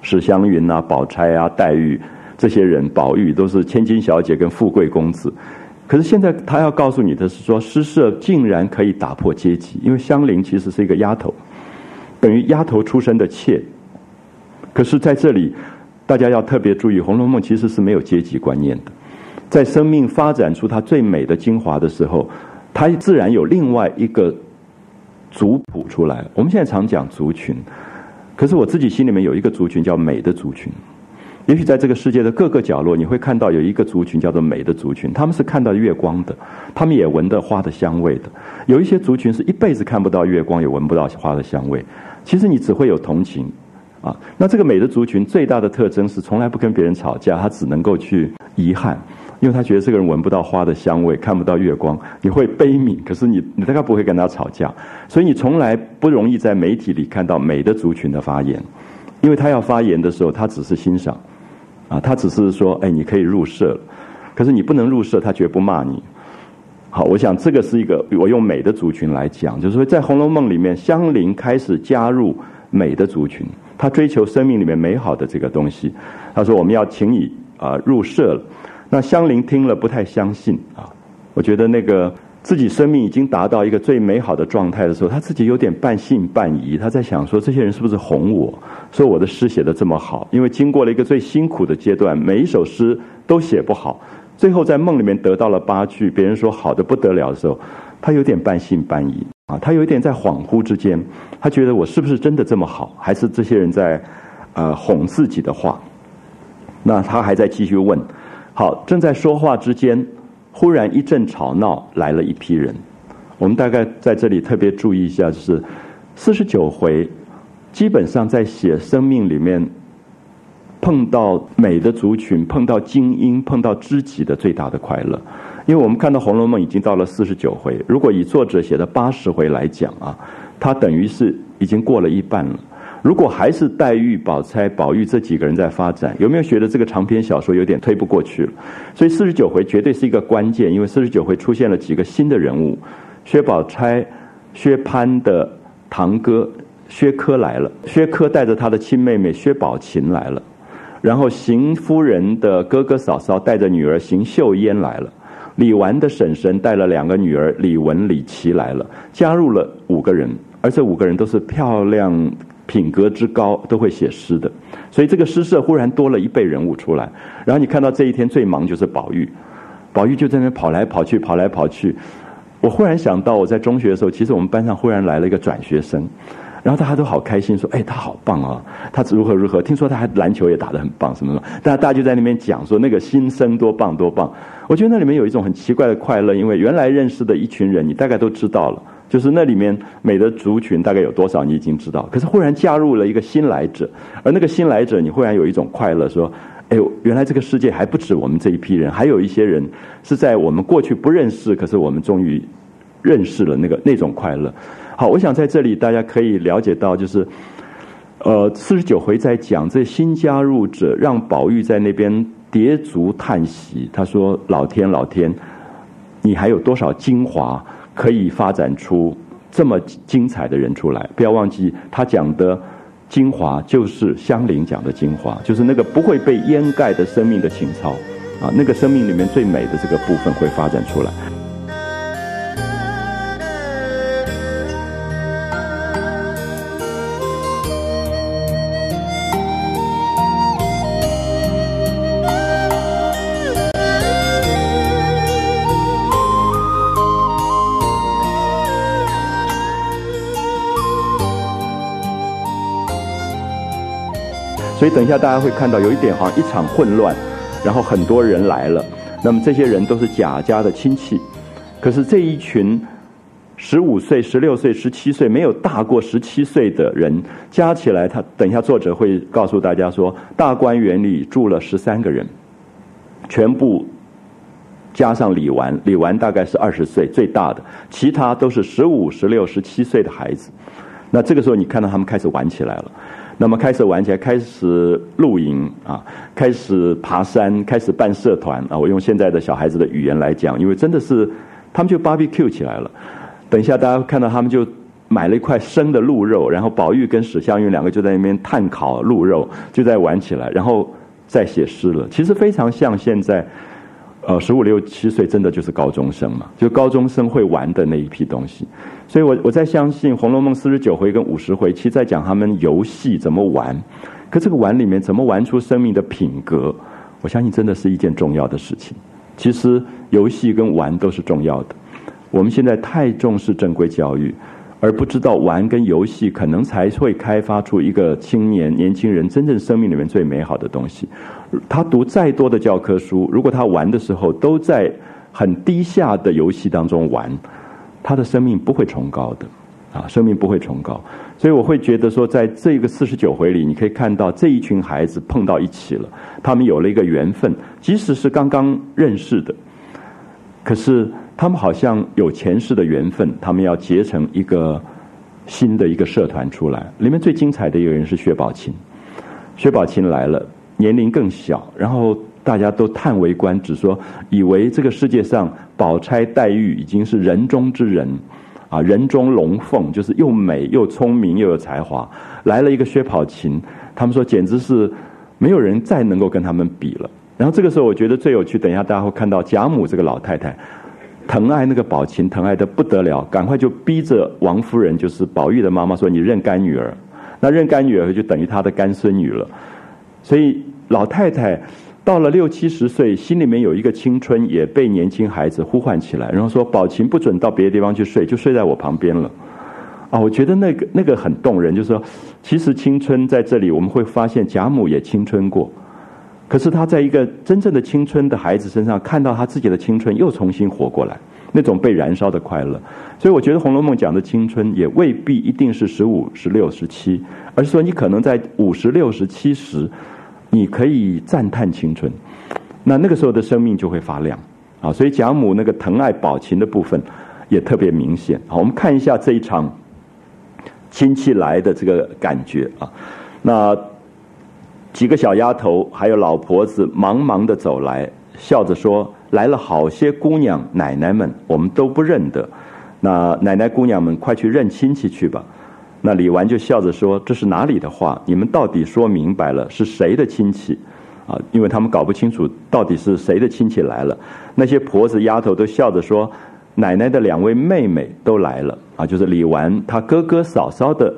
史湘云啊、宝钗啊、黛玉这些人，宝玉都是千金小姐跟富贵公子。可是现在他要告诉你的是说，诗社竟然可以打破阶级，因为香菱其实是一个丫头，等于丫头出身的妾。可是在这里，大家要特别注意，《红楼梦》其实是没有阶级观念的。在生命发展出它最美的精华的时候。它自然有另外一个族谱出来。我们现在常讲族群，可是我自己心里面有一个族群叫美的族群。也许在这个世界的各个角落，你会看到有一个族群叫做美的族群，他们是看到月光的，他们也闻到花的香味的。有一些族群是一辈子看不到月光，也闻不到花的香味。其实你只会有同情啊。那这个美的族群最大的特征是从来不跟别人吵架，他只能够去遗憾。因为他觉得这个人闻不到花的香味，看不到月光，你会悲悯。可是你你大概不会跟他吵架，所以你从来不容易在媒体里看到美的族群的发言，因为他要发言的时候，他只是欣赏，啊，他只是说，哎，你可以入社，可是你不能入社，他绝不骂你。好，我想这个是一个我用美的族群来讲，就是说在《红楼梦》里面，香菱开始加入美的族群，他追求生命里面美好的这个东西。他说：“我们要请你啊入社了。”那香菱听了不太相信啊，我觉得那个自己生命已经达到一个最美好的状态的时候，他自己有点半信半疑，他在想说这些人是不是哄我，说我的诗写的这么好，因为经过了一个最辛苦的阶段，每一首诗都写不好，最后在梦里面得到了八句，别人说好的不得了的时候，他有点半信半疑。啊，他有一点在恍惚之间，他觉得我是不是真的这么好，还是这些人在呃哄自己的话？那他还在继续问。好，正在说话之间，忽然一阵吵闹，来了一批人。我们大概在这里特别注意一下，就是四十九回，基本上在写生命里面碰到美的族群，碰到精英，碰到知己的最大的快乐。因为我们看到《红楼梦》已经到了四十九回，如果以作者写的八十回来讲啊，它等于是已经过了一半了。如果还是黛玉、宝钗、宝玉这几个人在发展，有没有觉得这个长篇小说有点推不过去了？所以四十九回绝对是一个关键，因为四十九回出现了几个新的人物：薛宝钗、薛蟠的堂哥薛科来了，薛科带着他的亲妹妹薛宝琴来了，然后邢夫人的哥哥嫂嫂带着女儿邢岫烟来了，李纨的婶婶带了两个女儿李文、李琦来了，加入了五个人，而这五个人都是漂亮。品格之高都会写诗的，所以这个诗社忽然多了一辈人物出来。然后你看到这一天最忙就是宝玉，宝玉就在那跑来跑去，跑来跑去。我忽然想到，我在中学的时候，其实我们班上忽然来了一个转学生，然后大家都好开心，说：“哎，他好棒啊，他如何如何。”听说他还篮球也打得很棒，什么什么。大家大家就在那边讲说那个新生多棒多棒。我觉得那里面有一种很奇怪的快乐，因为原来认识的一群人，你大概都知道了。就是那里面美的族群大概有多少，你已经知道。可是忽然加入了一个新来者，而那个新来者，你忽然有一种快乐，说：“哎，原来这个世界还不止我们这一批人，还有一些人是在我们过去不认识，可是我们终于认识了那个那种快乐。”好，我想在这里大家可以了解到，就是呃四十九回在讲这新加入者，让宝玉在那边叠足叹息。他说：“老天，老天，你还有多少精华？”可以发展出这么精彩的人出来，不要忘记他讲的精华就是香菱讲的精华，就是那个不会被掩盖的生命的情操啊，那个生命里面最美的这个部分会发展出来。等一下大家会看到有一点好像一场混乱，然后很多人来了，那么这些人都是贾家的亲戚，可是这一群十五岁、十六岁、十七岁没有大过十七岁的人加起来，他等一下作者会告诉大家说，大观园里住了十三个人，全部加上李纨，李纨大概是二十岁最大的，其他都是十五、十六、十七岁的孩子。那这个时候，你看到他们开始玩起来了。那么开始玩起来，开始露营啊，开始爬山，开始办社团啊。我用现在的小孩子的语言来讲，因为真的是他们就 barbecue 起来了。等一下，大家看到他们就买了一块生的鹿肉，然后宝玉跟史湘云两个就在那边炭烤鹿肉，就在玩起来，然后再写诗了。其实非常像现在。呃，十五六七岁真的就是高中生嘛？就高中生会玩的那一批东西，所以我我在相信《红楼梦》四十九回跟五十回，其实在讲他们游戏怎么玩。可这个玩里面怎么玩出生命的品格？我相信真的是一件重要的事情。其实游戏跟玩都是重要的。我们现在太重视正规教育。而不知道玩跟游戏可能才会开发出一个青年年轻人真正生命里面最美好的东西。他读再多的教科书，如果他玩的时候都在很低下的游戏当中玩，他的生命不会崇高的啊，生命不会崇高。所以我会觉得说，在这个四十九回里，你可以看到这一群孩子碰到一起了，他们有了一个缘分，即使是刚刚认识的，可是。他们好像有前世的缘分，他们要结成一个新的一个社团出来。里面最精彩的一个人是薛宝琴，薛宝琴来了，年龄更小，然后大家都叹为观止，说以为这个世界上宝钗、黛玉已经是人中之人，啊，人中龙凤，就是又美又聪明又有才华，来了一个薛宝琴，他们说简直是没有人再能够跟他们比了。然后这个时候，我觉得最有趣，等一下大家会看到贾母这个老太太。疼爱那个宝琴，疼爱的不得了，赶快就逼着王夫人，就是宝玉的妈妈说：“你认干女儿，那认干女儿就等于她的干孙女了。”所以老太太到了六七十岁，心里面有一个青春，也被年轻孩子呼唤起来，然后说：“宝琴不准到别的地方去睡，就睡在我旁边了。”啊，我觉得那个那个很动人，就是说，其实青春在这里，我们会发现贾母也青春过。可是他在一个真正的青春的孩子身上看到他自己的青春又重新活过来，那种被燃烧的快乐。所以我觉得《红楼梦》讲的青春也未必一定是十五、十六、十七，而是说你可能在五十六、十七时，你可以赞叹青春，那那个时候的生命就会发亮啊。所以贾母那个疼爱宝琴的部分也特别明显。好，我们看一下这一场亲戚来的这个感觉啊，那。几个小丫头还有老婆子忙忙的走来，笑着说：“来了好些姑娘奶奶们，我们都不认得。那奶奶姑娘们，快去认亲戚去吧。”那李纨就笑着说：“这是哪里的话？你们到底说明白了是谁的亲戚？啊，因为他们搞不清楚到底是谁的亲戚来了。那些婆子丫头都笑着说：‘奶奶的两位妹妹都来了。’啊，就是李纨她哥哥嫂嫂的。”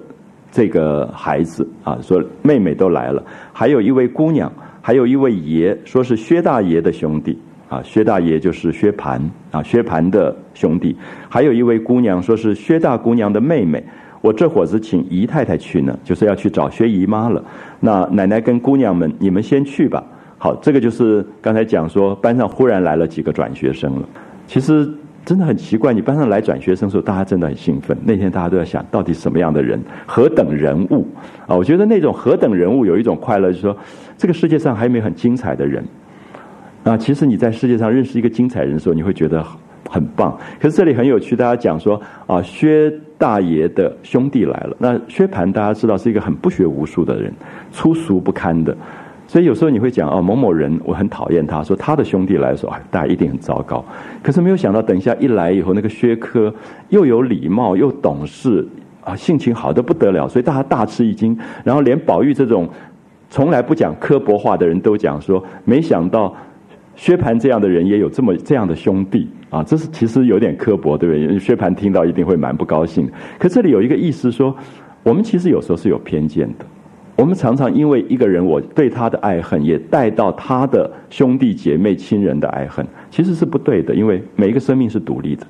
这个孩子啊，说妹妹都来了，还有一位姑娘，还有一位爷，说是薛大爷的兄弟啊，薛大爷就是薛蟠啊，薛蟠的兄弟，还有一位姑娘，说是薛大姑娘的妹妹。我这会子请姨太太去呢，就是要去找薛姨妈了。那奶奶跟姑娘们，你们先去吧。好，这个就是刚才讲说，班上忽然来了几个转学生了。其实。真的很奇怪，你班上来转学生的时候，大家真的很兴奋。那天大家都在想，到底什么样的人，何等人物啊？我觉得那种何等人物有一种快乐，就是说，这个世界上还有没有很精彩的人？啊，其实你在世界上认识一个精彩人的时候，你会觉得很棒。可是这里很有趣，大家讲说啊，薛大爷的兄弟来了。那薛蟠大家知道是一个很不学无术的人，粗俗不堪的。所以有时候你会讲哦，某某人我很讨厌他，说他的兄弟来说，哎，大家一定很糟糕。可是没有想到，等一下一来以后，那个薛科又有礼貌又懂事啊，性情好的不得了，所以大家大吃一惊。然后连宝玉这种从来不讲刻薄话的人都讲说，没想到薛蟠这样的人也有这么这样的兄弟啊，这是其实有点刻薄，对不对？薛蟠听到一定会蛮不高兴。可这里有一个意思说，我们其实有时候是有偏见的。我们常常因为一个人，我对他的爱恨，也带到他的兄弟姐妹亲人的爱恨，其实是不对的。因为每一个生命是独立的，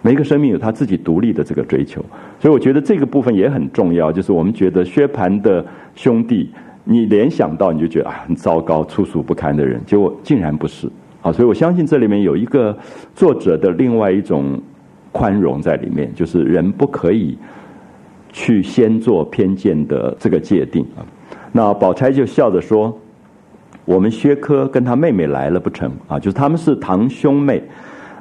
每一个生命有他自己独立的这个追求，所以我觉得这个部分也很重要。就是我们觉得薛蟠的兄弟，你联想到你就觉得啊，很糟糕、粗俗不堪的人，结果竟然不是啊。所以我相信这里面有一个作者的另外一种宽容在里面，就是人不可以。去先做偏见的这个界定啊，那宝钗就笑着说：“我们薛科跟他妹妹来了不成啊？就是他们是堂兄妹。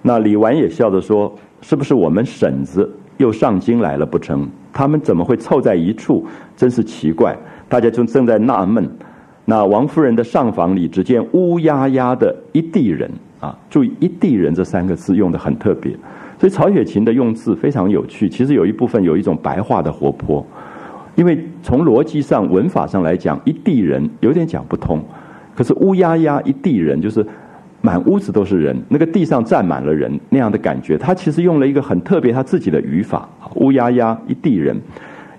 那李纨也笑着说：“是不是我们婶子又上京来了不成？他们怎么会凑在一处？真是奇怪。”大家就正在纳闷。那王夫人的上房里，只见乌压压的一地人啊！注意“一地人”这三个字用的很特别。所以曹雪芹的用字非常有趣。其实有一部分有一种白话的活泼，因为从逻辑上、文法上来讲，“一地人”有点讲不通。可是“乌压压一地人”就是满屋子都是人，那个地上站满了人那样的感觉。他其实用了一个很特别他自己的语法，“乌压压一地人”。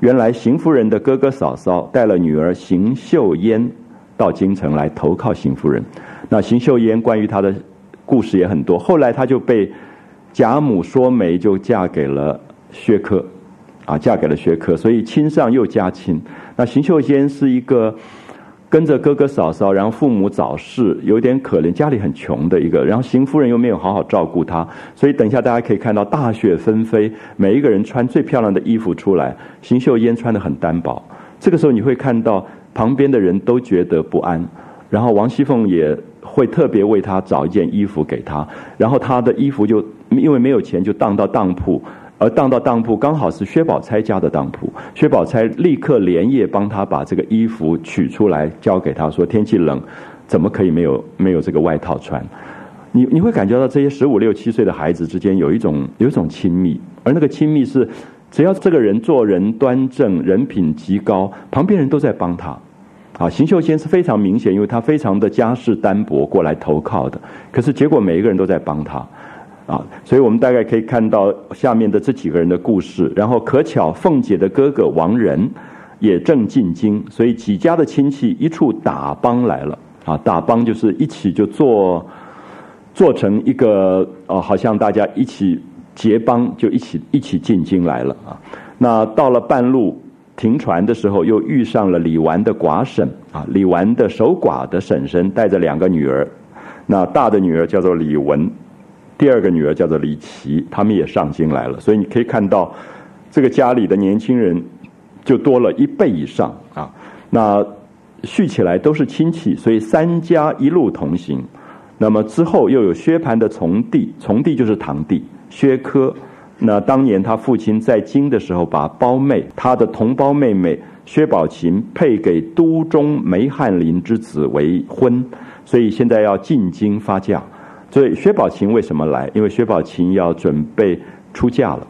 原来邢夫人的哥哥嫂嫂带了女儿邢岫烟。到京城来投靠邢夫人，那邢岫烟关于她的故事也很多。后来她就被贾母说媒，就嫁给了薛科，啊，嫁给了薛科，所以亲上又加亲。那邢岫烟是一个跟着哥哥嫂嫂，然后父母早逝，有点可怜，家里很穷的一个。然后邢夫人又没有好好照顾她，所以等一下大家可以看到大雪纷飞，每一个人穿最漂亮的衣服出来，邢岫烟穿的很单薄。这个时候你会看到。旁边的人都觉得不安，然后王熙凤也会特别为他找一件衣服给他，然后他的衣服就因为没有钱就当到当铺，而当到当铺刚好是薛宝钗家的当铺，薛宝钗立刻连夜帮他把这个衣服取出来交给他说天气冷，怎么可以没有没有这个外套穿？你你会感觉到这些十五六七岁的孩子之间有一种有一种亲密，而那个亲密是只要这个人做人端正，人品极高，旁边人都在帮他。啊，邢秀仙是非常明显，因为他非常的家世单薄，过来投靠的。可是结果每一个人都在帮他，啊，所以我们大概可以看到下面的这几个人的故事。然后可巧凤姐的哥哥王仁也正进京，所以几家的亲戚一处打帮来了。啊，打帮就是一起就做做成一个哦，好像大家一起结帮，就一起一起进京来了啊。那到了半路。停船的时候，又遇上了李纨的寡婶啊，李纨的守寡的婶婶带着两个女儿，那大的女儿叫做李文，第二个女儿叫做李琦，他们也上京来了。所以你可以看到，这个家里的年轻人就多了一倍以上啊。那续起来都是亲戚，所以三家一路同行。那么之后又有薛蟠的从弟，从弟就是堂弟薛科。那当年他父亲在京的时候，把胞妹他的同胞妹妹薛宝琴配给都中梅翰林之子为婚，所以现在要进京发嫁。所以薛宝琴为什么来？因为薛宝琴要准备出嫁了，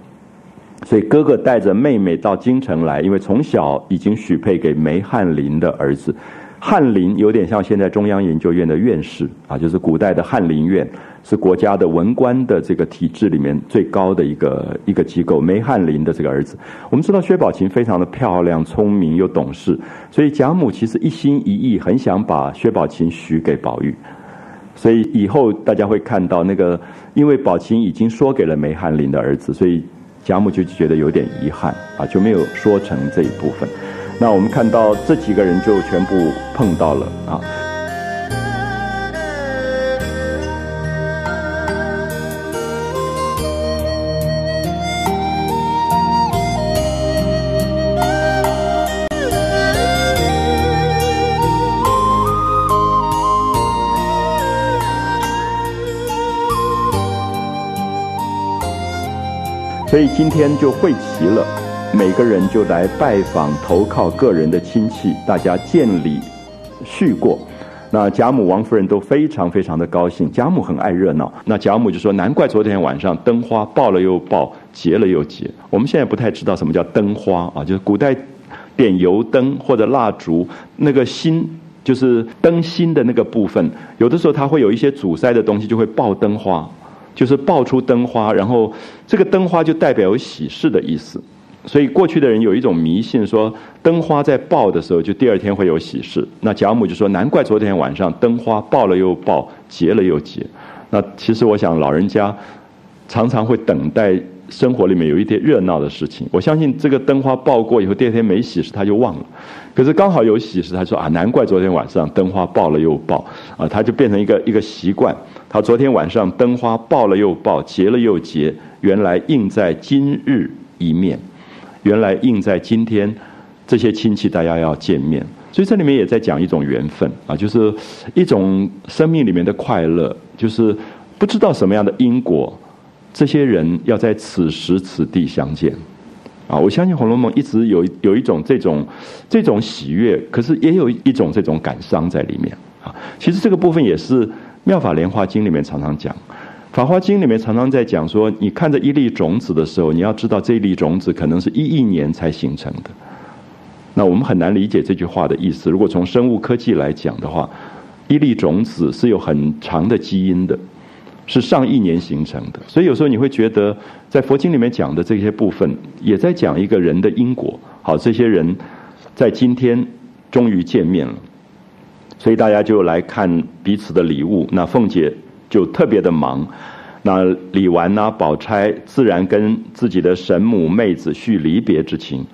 所以哥哥带着妹妹到京城来，因为从小已经许配给梅翰林的儿子。翰林有点像现在中央研究院的院士啊，就是古代的翰林院。是国家的文官的这个体制里面最高的一个一个机构，梅翰林的这个儿子。我们知道薛宝琴非常的漂亮、聪明又懂事，所以贾母其实一心一意很想把薛宝琴许给宝玉。所以以后大家会看到那个，因为宝琴已经说给了梅翰林的儿子，所以贾母就觉得有点遗憾啊，就没有说成这一部分。那我们看到这几个人就全部碰到了啊。所以今天就会齐了，每个人就来拜访投靠个人的亲戚，大家见礼叙过。那贾母、王夫人都非常非常的高兴。贾母很爱热闹，那贾母就说：“难怪昨天晚上灯花爆了又爆，结了又结。我们现在不太知道什么叫灯花啊，就是古代点油灯或者蜡烛，那个芯就是灯芯的那个部分，有的时候它会有一些阻塞的东西，就会爆灯花。”就是爆出灯花，然后这个灯花就代表有喜事的意思，所以过去的人有一种迷信，说灯花在爆的时候，就第二天会有喜事。那贾母就说：“难怪昨天晚上灯花爆了又爆，结了又结。”那其实我想，老人家常常会等待生活里面有一点热闹的事情。我相信这个灯花爆过以后，第二天没喜事他就忘了。可是刚好有喜事，他说：“啊，难怪昨天晚上灯花爆了又爆啊！”他就变成一个一个习惯。他昨天晚上灯花爆了又爆，结了又结，原来应在今日一面，原来应在今天，这些亲戚大家要见面，所以这里面也在讲一种缘分啊，就是一种生命里面的快乐，就是不知道什么样的因果，这些人要在此时此地相见。啊，我相信《红楼梦》一直有有一种这种这种喜悦，可是也有一种这种感伤在里面啊。其实这个部分也是《妙法莲华经》里面常常讲，《法华经》里面常常在讲说，你看着一粒种子的时候，你要知道这一粒种子可能是一亿年才形成的。那我们很难理解这句话的意思。如果从生物科技来讲的话，一粒种子是有很长的基因的。是上亿年形成的，所以有时候你会觉得，在佛经里面讲的这些部分，也在讲一个人的因果。好，这些人在今天终于见面了，所以大家就来看彼此的礼物。那凤姐就特别的忙，那李纨呐、宝钗自然跟自己的神母妹子叙离别之情。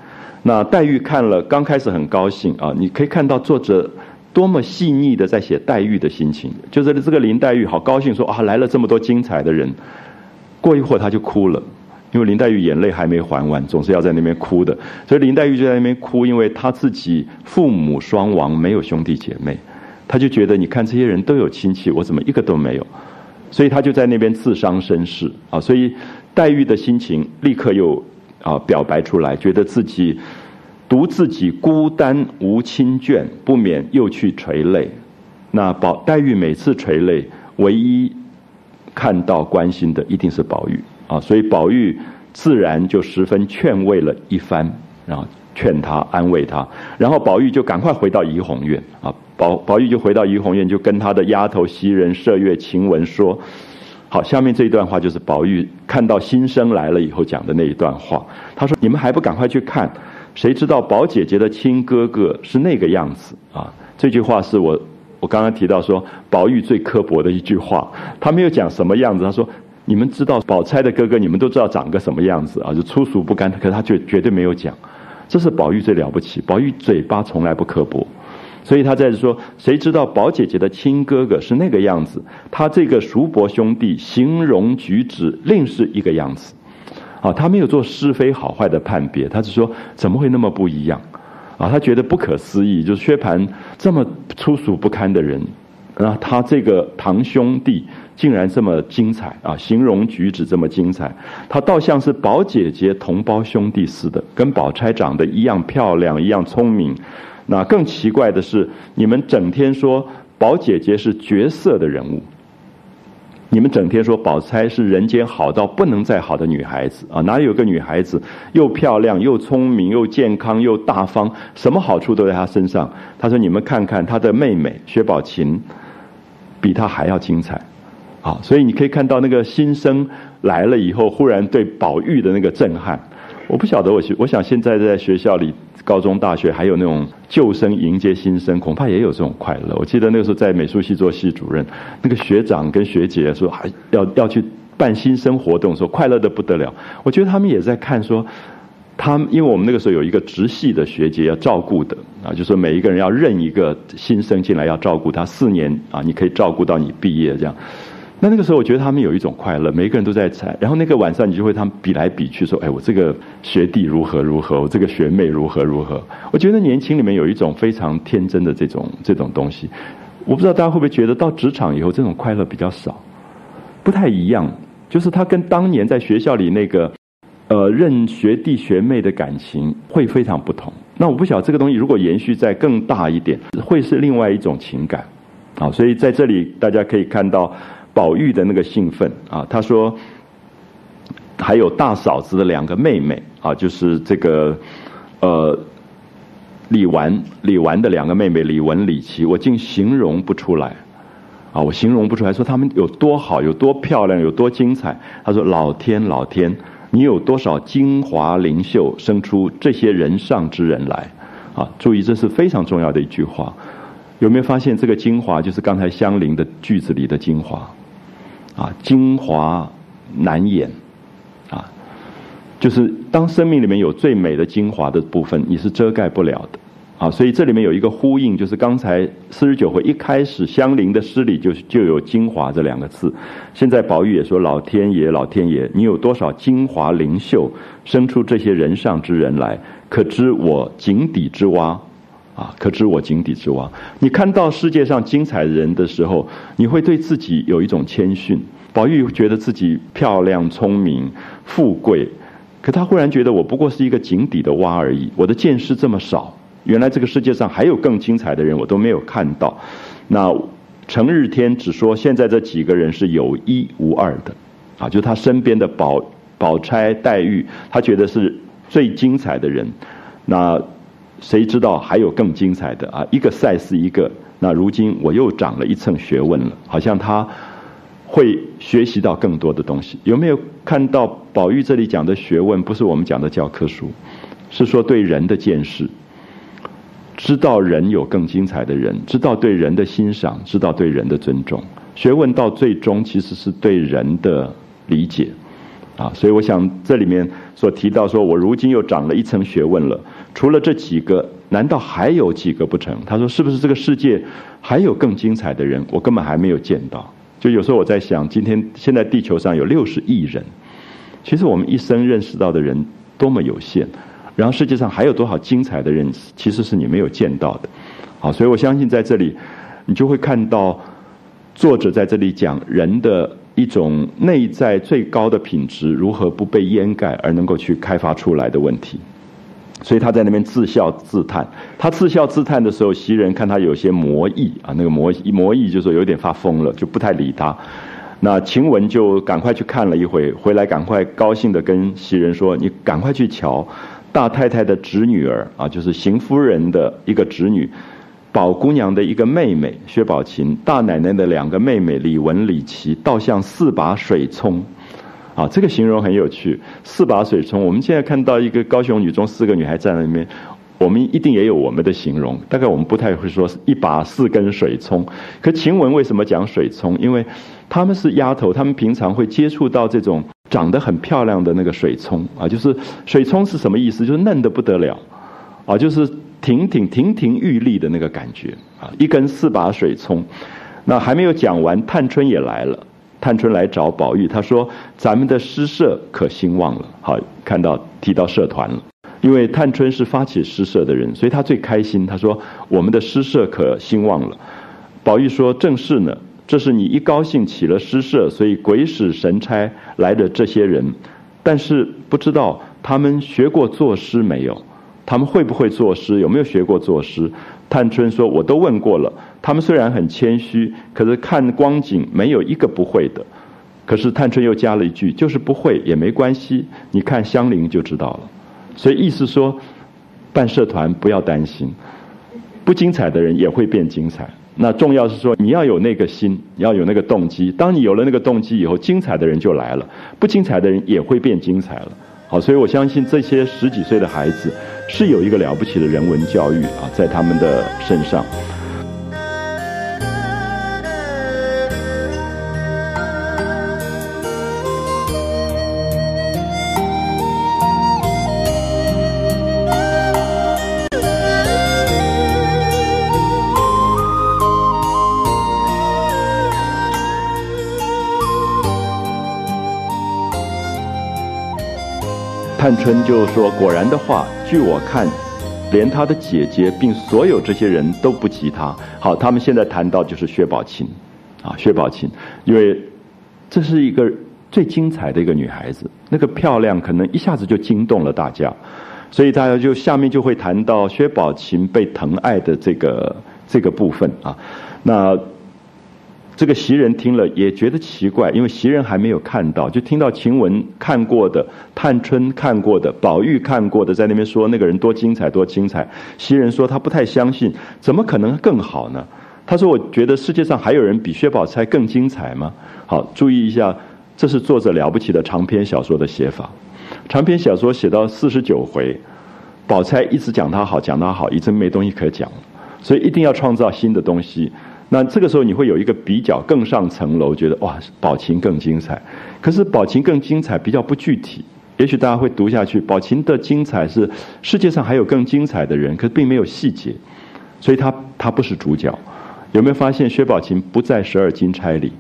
那黛玉看了，刚开始很高兴啊，你可以看到作者。多么细腻的在写黛玉的心情，就是这个林黛玉好高兴说啊来了这么多精彩的人，过一会儿她就哭了，因为林黛玉眼泪还没还完，总是要在那边哭的，所以林黛玉就在那边哭，因为她自己父母双亡，没有兄弟姐妹，她就觉得你看这些人都有亲戚，我怎么一个都没有，所以她就在那边自伤身世啊，所以黛玉的心情立刻又啊表白出来，觉得自己。独自己孤单无亲眷，不免又去垂泪。那宝黛玉每次垂泪，唯一看到关心的一定是宝玉啊，所以宝玉自然就十分劝慰了一番，然后劝他安慰他，然后宝玉就赶快回到怡红院啊，宝宝玉就回到怡红院，就跟他的丫头袭人、麝月、晴雯说：“好，下面这一段话就是宝玉看到新生来了以后讲的那一段话。他说：‘你们还不赶快去看？’谁知道宝姐姐的亲哥哥是那个样子啊？这句话是我我刚刚提到说宝玉最刻薄的一句话。他没有讲什么样子，他说你们知道宝钗的哥哥，你们都知道长个什么样子啊？就粗俗不堪。可是他绝绝对没有讲，这是宝玉最了不起。宝玉嘴巴从来不刻薄，所以他在说谁知道宝姐姐的亲哥哥是那个样子？他这个叔伯兄弟形容举止另是一个样子。啊，他没有做是非好坏的判别，他是说怎么会那么不一样？啊，他觉得不可思议，就是薛蟠这么粗俗不堪的人，那他这个堂兄弟竟然这么精彩啊，形容举止这么精彩，他倒像是宝姐姐同胞兄弟似的，跟宝钗长得一样漂亮，一样聪明。那更奇怪的是，你们整天说宝姐姐是绝色的人物。你们整天说宝钗是人间好到不能再好的女孩子啊，哪有个女孩子又漂亮又聪明又健康又大方，什么好处都在她身上？她说：“你们看看她的妹妹薛宝琴，比她还要精彩，啊！所以你可以看到那个新生来了以后，忽然对宝玉的那个震撼。我不晓得，我我想现在在学校里。”高中、大学还有那种旧生迎接新生，恐怕也有这种快乐。我记得那个时候在美术系做系主任，那个学长跟学姐说还要要去办新生活动，说快乐的不得了。我觉得他们也在看说，他们因为我们那个时候有一个直系的学姐要照顾的啊，就说每一个人要认一个新生进来要照顾他四年啊，你可以照顾到你毕业这样。那那个时候，我觉得他们有一种快乐，每个人都在猜。然后那个晚上，你就会他们比来比去，说：“哎，我这个学弟如何如何，我这个学妹如何如何。”我觉得年轻里面有一种非常天真的这种这种东西。我不知道大家会不会觉得到职场以后，这种快乐比较少，不太一样。就是他跟当年在学校里那个呃认学弟学妹的感情会非常不同。那我不晓得这个东西如果延续在更大一点，会是另外一种情感。好，所以在这里大家可以看到。宝玉的那个兴奋啊，他说还有大嫂子的两个妹妹啊，就是这个呃李纨李纨的两个妹妹李文李琦，我竟形容不出来啊，我形容不出来，说他们有多好，有多漂亮，有多精彩。他说老天老天，你有多少精华灵秀，生出这些人上之人来啊！注意，这是非常重要的一句话。有没有发现这个精华就是刚才香菱的句子里的精华？啊，精华难掩，啊，就是当生命里面有最美的精华的部分，你是遮盖不了的，啊，所以这里面有一个呼应，就是刚才四十九回一开始香菱的诗里就就有精华这两个字，现在宝玉也说老天爷，老天爷，你有多少精华灵秀，生出这些人上之人来，可知我井底之蛙，啊，可知我井底之蛙。你看到世界上精彩的人的时候，你会对自己有一种谦逊。宝玉觉得自己漂亮、聪明、富贵，可他忽然觉得我不过是一个井底的蛙而已。我的见识这么少，原来这个世界上还有更精彩的人，我都没有看到。那程日天只说现在这几个人是有一无二的，啊，就他身边的宝宝钗、黛玉，他觉得是最精彩的人。那谁知道还有更精彩的啊？一个赛事一个。那如今我又长了一层学问了，好像他。会学习到更多的东西。有没有看到宝玉这里讲的学问？不是我们讲的教科书，是说对人的见识，知道人有更精彩的人，知道对人的欣赏，知道对人的尊重。学问到最终其实是对人的理解啊。所以我想这里面所提到说，我如今又长了一层学问了。除了这几个，难道还有几个不成？他说：“是不是这个世界还有更精彩的人？我根本还没有见到。”就有时候我在想，今天现在地球上有六十亿人，其实我们一生认识到的人多么有限，然后世界上还有多少精彩的人，其实是你没有见到的。好，所以我相信在这里，你就会看到作者在这里讲人的一种内在最高的品质如何不被掩盖而能够去开发出来的问题。所以他在那边自笑自叹。他自笑自叹的时候，袭人看他有些魔意啊，那个魔魔意就说有点发疯了，就不太理他。那晴雯就赶快去看了一回，回来赶快高兴的跟袭人说：“你赶快去瞧，大太太的侄女儿啊，就是邢夫人的一个侄女，宝姑娘的一个妹妹薛宝琴，大奶奶的两个妹妹李文、李琦，倒像四把水葱。”啊，这个形容很有趣。四把水冲，我们现在看到一个高雄女中四个女孩站在那边，我们一定也有我们的形容。大概我们不太会说一把四根水冲。可晴雯为什么讲水冲？因为她们是丫头，她们平常会接触到这种长得很漂亮的那个水葱啊。就是水葱是什么意思？就是嫩的不得了啊，就是亭亭亭亭玉立的那个感觉啊。一根四把水冲，那还没有讲完，探春也来了。探春来找宝玉，他说：“咱们的诗社可兴旺了。”好，看到提到社团了，因为探春是发起诗社的人，所以他最开心。他说：“我们的诗社可兴旺了。”宝玉说：“正是呢，这是你一高兴起了诗社，所以鬼使神差来的这些人，但是不知道他们学过作诗没有？他们会不会作诗？有没有学过作诗？”探春说：“我都问过了。”他们虽然很谦虚，可是看光景没有一个不会的。可是探春又加了一句：“就是不会也没关系，你看香菱就知道了。”所以意思说，办社团不要担心，不精彩的人也会变精彩。那重要是说你要有那个心，你要有那个动机。当你有了那个动机以后，精彩的人就来了，不精彩的人也会变精彩了。好，所以我相信这些十几岁的孩子是有一个了不起的人文教育啊，在他们的身上。探春就说：“果然的话，据我看，连他的姐姐并所有这些人都不及他。好，他们现在谈到就是薛宝琴，啊，薛宝琴，因为这是一个最精彩的一个女孩子，那个漂亮可能一下子就惊动了大家，所以大家就下面就会谈到薛宝琴被疼爱的这个这个部分啊，那。”这个袭人听了也觉得奇怪，因为袭人还没有看到，就听到晴雯看过的、探春看过的、宝玉看过的，在那边说那个人多精彩，多精彩。袭人说他不太相信，怎么可能更好呢？他说：“我觉得世界上还有人比薛宝钗更精彩吗？”好，注意一下，这是作者了不起的长篇小说的写法。长篇小说写到四十九回，宝钗一直讲她好，讲她好，已经没东西可讲了，所以一定要创造新的东西。那这个时候你会有一个比较更上层楼，觉得哇，宝琴更精彩。可是宝琴更精彩比较不具体，也许大家会读下去。宝琴的精彩是世界上还有更精彩的人，可并没有细节，所以他他不是主角。有没有发现薛宝琴不在十二金钗里？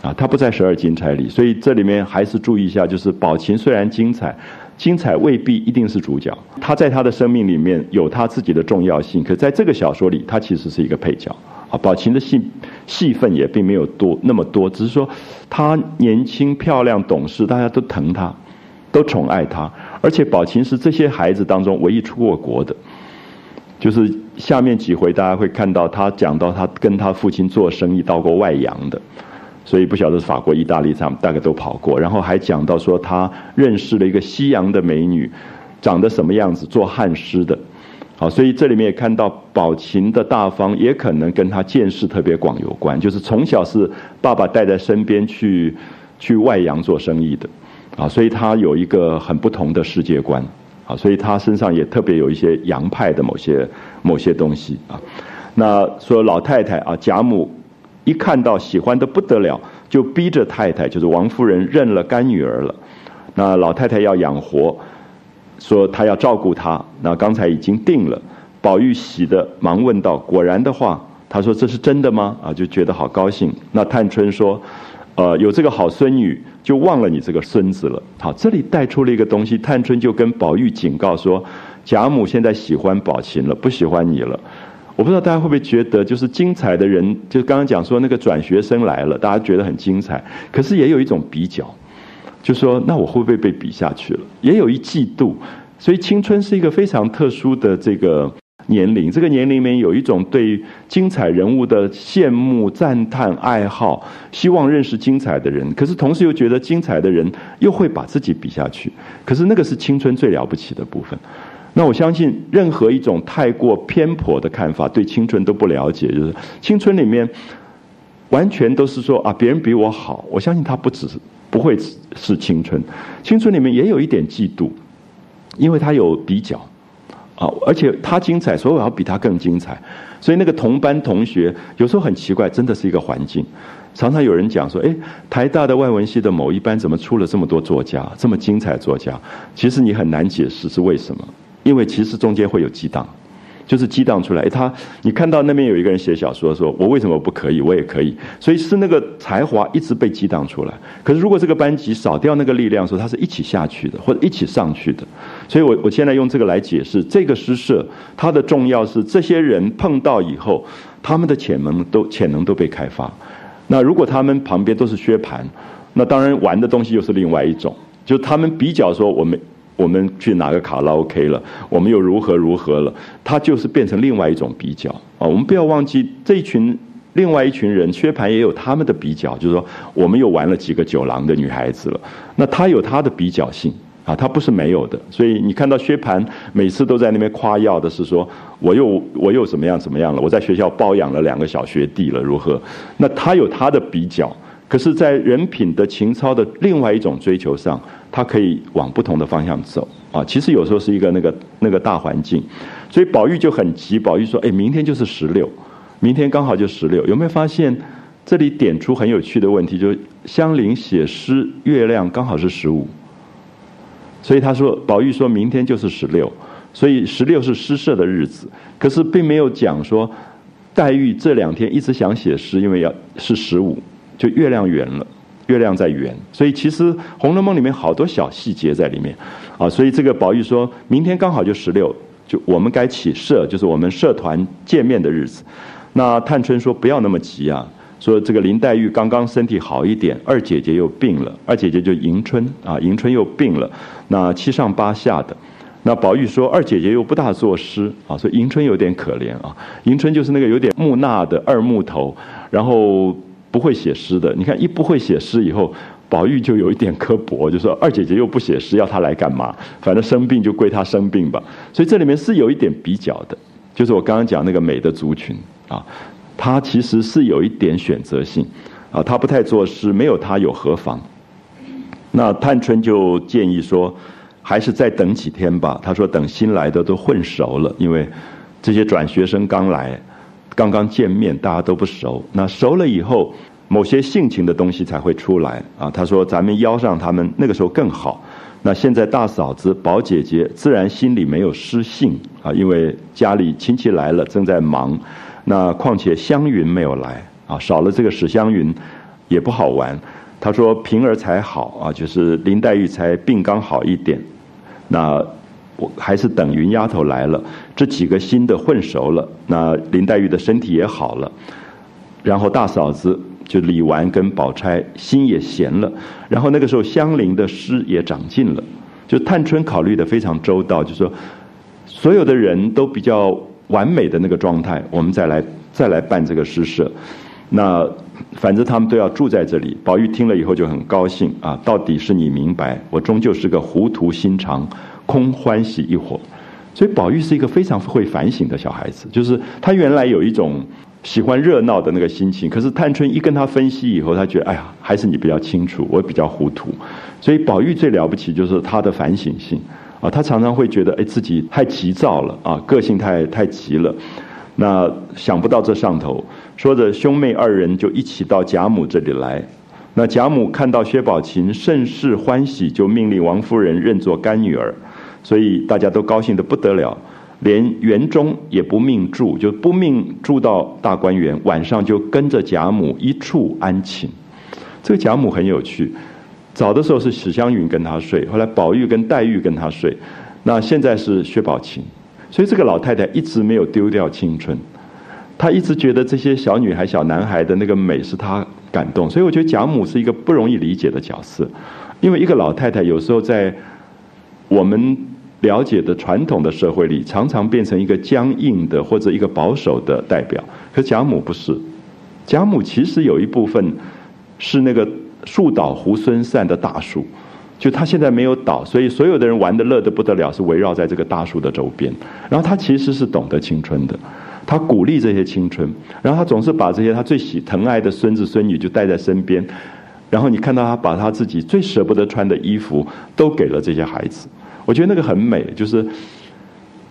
啊，他不在十二金钗里，所以这里面还是注意一下，就是宝琴虽然精彩，精彩未必一定是主角，他在他的生命里面有他自己的重要性，可在这个小说里，他其实是一个配角。啊，宝琴的戏戏份也并没有多那么多，只是说她年轻漂亮懂事，大家都疼她，都宠爱她。而且宝琴是这些孩子当中唯一出过国的，就是下面几回大家会看到他讲到他跟他父亲做生意到过外洋的，所以不晓得是法国、意大利他们大概都跑过。然后还讲到说他认识了一个西洋的美女，长得什么样子，做汉诗的。好，所以这里面也看到宝琴的大方，也可能跟他见识特别广有关。就是从小是爸爸带在身边去去外洋做生意的，啊，所以他有一个很不同的世界观，啊，所以他身上也特别有一些洋派的某些某些东西啊。那说老太太啊，贾母一看到喜欢的不得了，就逼着太太，就是王夫人认了干女儿了。那老太太要养活。说他要照顾他，那刚才已经定了。宝玉喜的忙问道：“果然的话，他说这是真的吗？”啊，就觉得好高兴。那探春说：“呃，有这个好孙女，就忘了你这个孙子了。”好，这里带出了一个东西。探春就跟宝玉警告说：“贾母现在喜欢宝琴了，不喜欢你了。”我不知道大家会不会觉得，就是精彩的人，就刚刚讲说那个转学生来了，大家觉得很精彩，可是也有一种比较。就说那我会不会被比下去了？也有一嫉妒，所以青春是一个非常特殊的这个年龄。这个年龄里面有一种对精彩人物的羡慕、赞叹、爱好，希望认识精彩的人。可是同时又觉得精彩的人又会把自己比下去。可是那个是青春最了不起的部分。那我相信任何一种太过偏颇的看法，对青春都不了解。就是青春里面完全都是说啊，别人比我好。我相信他不只是。不会是青春，青春里面也有一点嫉妒，因为他有比较，啊，而且他精彩，所以我要比他更精彩。所以那个同班同学有时候很奇怪，真的是一个环境。常常有人讲说，哎，台大的外文系的某一班怎么出了这么多作家，这么精彩作家？其实你很难解释是为什么，因为其实中间会有激荡。就是激荡出来，他你看到那边有一个人写小说，说我为什么不可以，我也可以，所以是那个才华一直被激荡出来。可是如果这个班级少掉那个力量，说他是一起下去的，或者一起上去的，所以我我现在用这个来解释这个诗社，它的重要是这些人碰到以后，他们的潜能都潜能都被开发。那如果他们旁边都是薛蟠，那当然玩的东西又是另外一种，就他们比较说我们。我们去哪个卡拉 OK 了？我们又如何如何了？它就是变成另外一种比较啊！我们不要忘记这一群另外一群人，薛蟠也有他们的比较，就是说我们又玩了几个酒廊的女孩子了。那他有他的比较性啊，他不是没有的。所以你看到薛蟠每次都在那边夸耀的是说，我又我又怎么样怎么样了？我在学校包养了两个小学弟了，如何？那他有他的比较。可是，在人品的情操的另外一种追求上，他可以往不同的方向走啊。其实有时候是一个那个那个大环境，所以宝玉就很急。宝玉说：“哎，明天就是十六，明天刚好就十六。有没有发现这里点出很有趣的问题？就香菱写诗，月亮刚好是十五，所以他说宝玉说明天就是十六，所以十六是诗社的日子。可是并没有讲说黛玉这两天一直想写诗，因为要是十五。”就月亮圆了，月亮在圆，所以其实《红楼梦》里面好多小细节在里面，啊，所以这个宝玉说明天刚好就十六，就我们该起社，就是我们社团见面的日子。那探春说不要那么急啊，说这个林黛玉刚刚身体好一点，二姐姐又病了，二姐姐就迎春啊，迎春又病了，那七上八下的。那宝玉说二姐姐又不大作诗啊，所以迎春有点可怜啊，迎春就是那个有点木讷的二木头，然后。不会写诗的，你看一不会写诗以后，宝玉就有一点刻薄，就说二姐姐又不写诗，要她来干嘛？反正生病就归她生病吧。所以这里面是有一点比较的，就是我刚刚讲那个美的族群啊，她其实是有一点选择性啊，她不太作诗，没有她有何妨？那探春就建议说，还是再等几天吧。她说等新来的都混熟了，因为这些转学生刚来。刚刚见面，大家都不熟。那熟了以后，某些性情的东西才会出来啊。他说：“咱们邀上他们，那个时候更好。那现在大嫂子、宝姐姐自然心里没有失信啊，因为家里亲戚来了，正在忙。那况且湘云没有来啊，少了这个史湘云，也不好玩。他说平儿才好啊，就是林黛玉才病刚好一点。那我还是等云丫头来了，这几个新的混熟了，那林黛玉的身体也好了，然后大嫂子就李纨跟宝钗心也闲了，然后那个时候香菱的诗也长进了，就探春考虑的非常周到，就说所有的人都比较完美的那个状态，我们再来再来办这个诗社，那反正他们都要住在这里。宝玉听了以后就很高兴啊，到底是你明白，我终究是个糊涂心肠。空欢喜一伙，所以宝玉是一个非常会反省的小孩子。就是他原来有一种喜欢热闹的那个心情，可是探春一跟他分析以后，他觉得哎呀，还是你比较清楚，我比较糊涂。所以宝玉最了不起就是他的反省性啊，他常常会觉得哎自己太急躁了啊，个性太太急了。那想不到这上头，说着兄妹二人就一起到贾母这里来。那贾母看到薛宝琴甚是欢喜，就命令王夫人认作干女儿。所以大家都高兴的不得了，连园中也不命住，就不命住到大观园，晚上就跟着贾母一处安寝。这个贾母很有趣，早的时候是史湘云跟她睡，后来宝玉跟黛玉跟她睡，那现在是薛宝琴，所以这个老太太一直没有丢掉青春，她一直觉得这些小女孩、小男孩的那个美是她感动，所以我觉得贾母是一个不容易理解的角色，因为一个老太太有时候在我们。了解的传统的社会里，常常变成一个僵硬的或者一个保守的代表。可贾母不是，贾母其实有一部分是那个树倒猢狲散的大树，就他现在没有倒，所以所有的人玩的乐得不得了，是围绕在这个大树的周边。然后他其实是懂得青春的，他鼓励这些青春，然后他总是把这些他最喜疼爱的孙子孙女就带在身边，然后你看到他把他自己最舍不得穿的衣服都给了这些孩子。我觉得那个很美，就是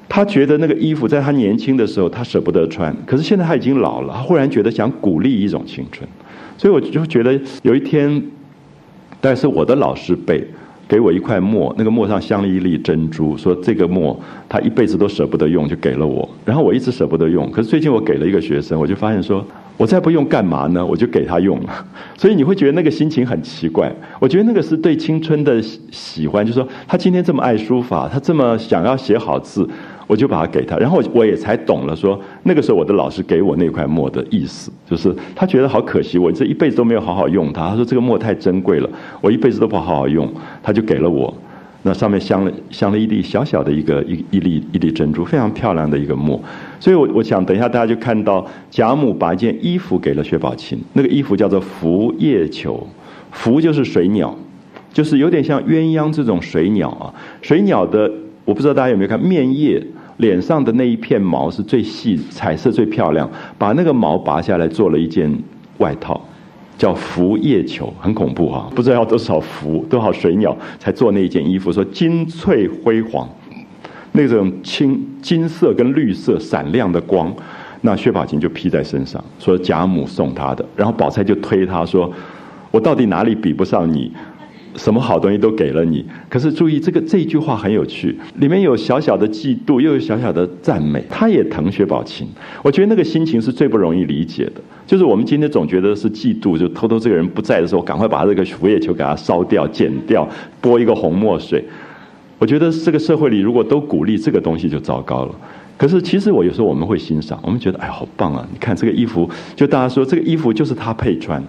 他觉得那个衣服在他年轻的时候他舍不得穿，可是现在他已经老了，他忽然觉得想鼓励一种青春，所以我就觉得有一天，但是我的老师辈给我一块墨，那个墨上镶了一粒珍珠，说这个墨他一辈子都舍不得用，就给了我，然后我一直舍不得用，可是最近我给了一个学生，我就发现说。我再不用干嘛呢？我就给他用了，所以你会觉得那个心情很奇怪。我觉得那个是对青春的喜欢，就是说他今天这么爱书法，他这么想要写好字，我就把它给他。然后我也才懂了，说那个时候我的老师给我那块墨的意思，就是他觉得好可惜，我这一辈子都没有好好用它。他说这个墨太珍贵了，我一辈子都不好好用，他就给了我。那上面镶了镶了一粒小小的一个一一粒一粒珍珠，非常漂亮的一个墨。所以，我我想等一下大家就看到贾母把一件衣服给了薛宝琴，那个衣服叫做拂叶裘，拂就是水鸟，就是有点像鸳鸯这种水鸟啊。水鸟的，我不知道大家有没有看面叶脸上的那一片毛是最细，彩色最漂亮，把那个毛拔下来做了一件外套。叫拂叶裘，很恐怖哈！不知道要多少拂，多少水鸟才做那一件衣服。说金翠辉煌，那种青金色跟绿色闪亮的光，那薛宝琴就披在身上，说贾母送她的。然后宝钗就推她说：“我到底哪里比不上你？”什么好东西都给了你，可是注意这个这一句话很有趣，里面有小小的嫉妒，又有小小的赞美。他也疼薛宝琴，我觉得那个心情是最不容易理解的。就是我们今天总觉得是嫉妒，就偷偷这个人不在的时候，赶快把这个拂叶球给他烧掉、剪掉，拨一个红墨水。我觉得这个社会里如果都鼓励这个东西，就糟糕了。可是其实我有时候我们会欣赏，我们觉得哎好棒啊！你看这个衣服，就大家说这个衣服就是他配穿。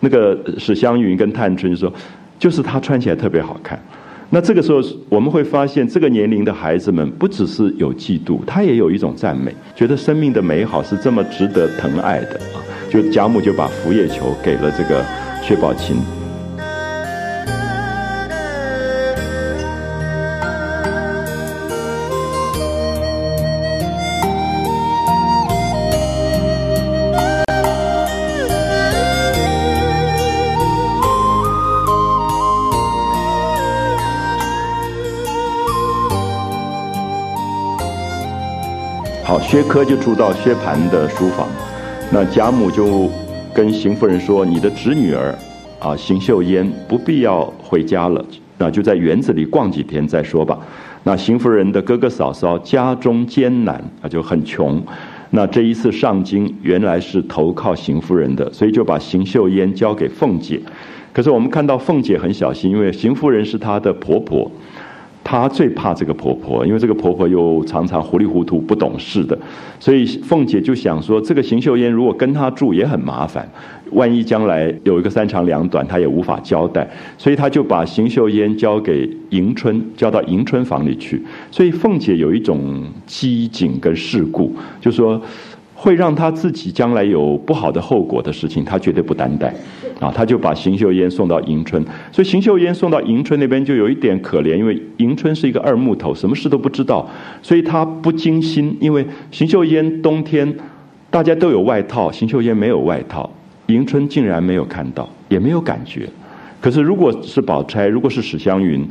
那个史湘云跟探春说。就是他穿起来特别好看，那这个时候我们会发现，这个年龄的孩子们不只是有嫉妒，他也有一种赞美，觉得生命的美好是这么值得疼爱的啊！就贾母就把拂叶球给了这个薛宝琴。薛科就住到薛蟠的书房，那贾母就跟邢夫人说：“你的侄女儿啊，邢岫烟不必要回家了，那就在园子里逛几天再说吧。”那邢夫人的哥哥嫂嫂家中艰难啊，就很穷，那这一次上京原来是投靠邢夫人的，所以就把邢岫烟交给凤姐。可是我们看到凤姐很小心，因为邢夫人是她的婆婆。她最怕这个婆婆，因为这个婆婆又常常糊里糊涂、不懂事的，所以凤姐就想说，这个邢岫烟如果跟她住也很麻烦，万一将来有一个三长两短，她也无法交代，所以她就把邢岫烟交给迎春，交到迎春房里去。所以凤姐有一种机警跟世故，就说。会让他自己将来有不好的后果的事情，他绝对不担待，啊，他就把邢岫烟送到迎春，所以邢岫烟送到迎春那边就有一点可怜，因为迎春是一个二木头，什么事都不知道，所以他不精心，因为邢岫烟冬天大家都有外套，邢岫烟没有外套，迎春竟然没有看到，也没有感觉，可是如果是宝钗，如果是史湘云。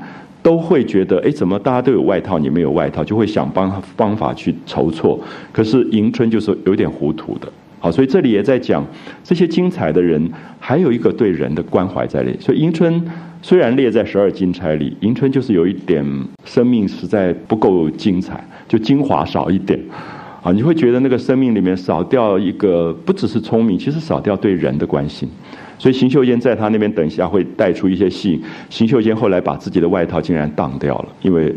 都会觉得，哎，怎么大家都有外套，你没有外套，就会想方方法去筹措。可是迎春就是有点糊涂的，好，所以这里也在讲这些精彩的人，还有一个对人的关怀在里。所以迎春虽然列在十二金钗里，迎春就是有一点生命实在不够精彩，就精华少一点，啊，你会觉得那个生命里面少掉一个，不只是聪明，其实少掉对人的关心。所以邢岫烟在他那边等一下会带出一些信。邢岫烟后来把自己的外套竟然当掉了，因为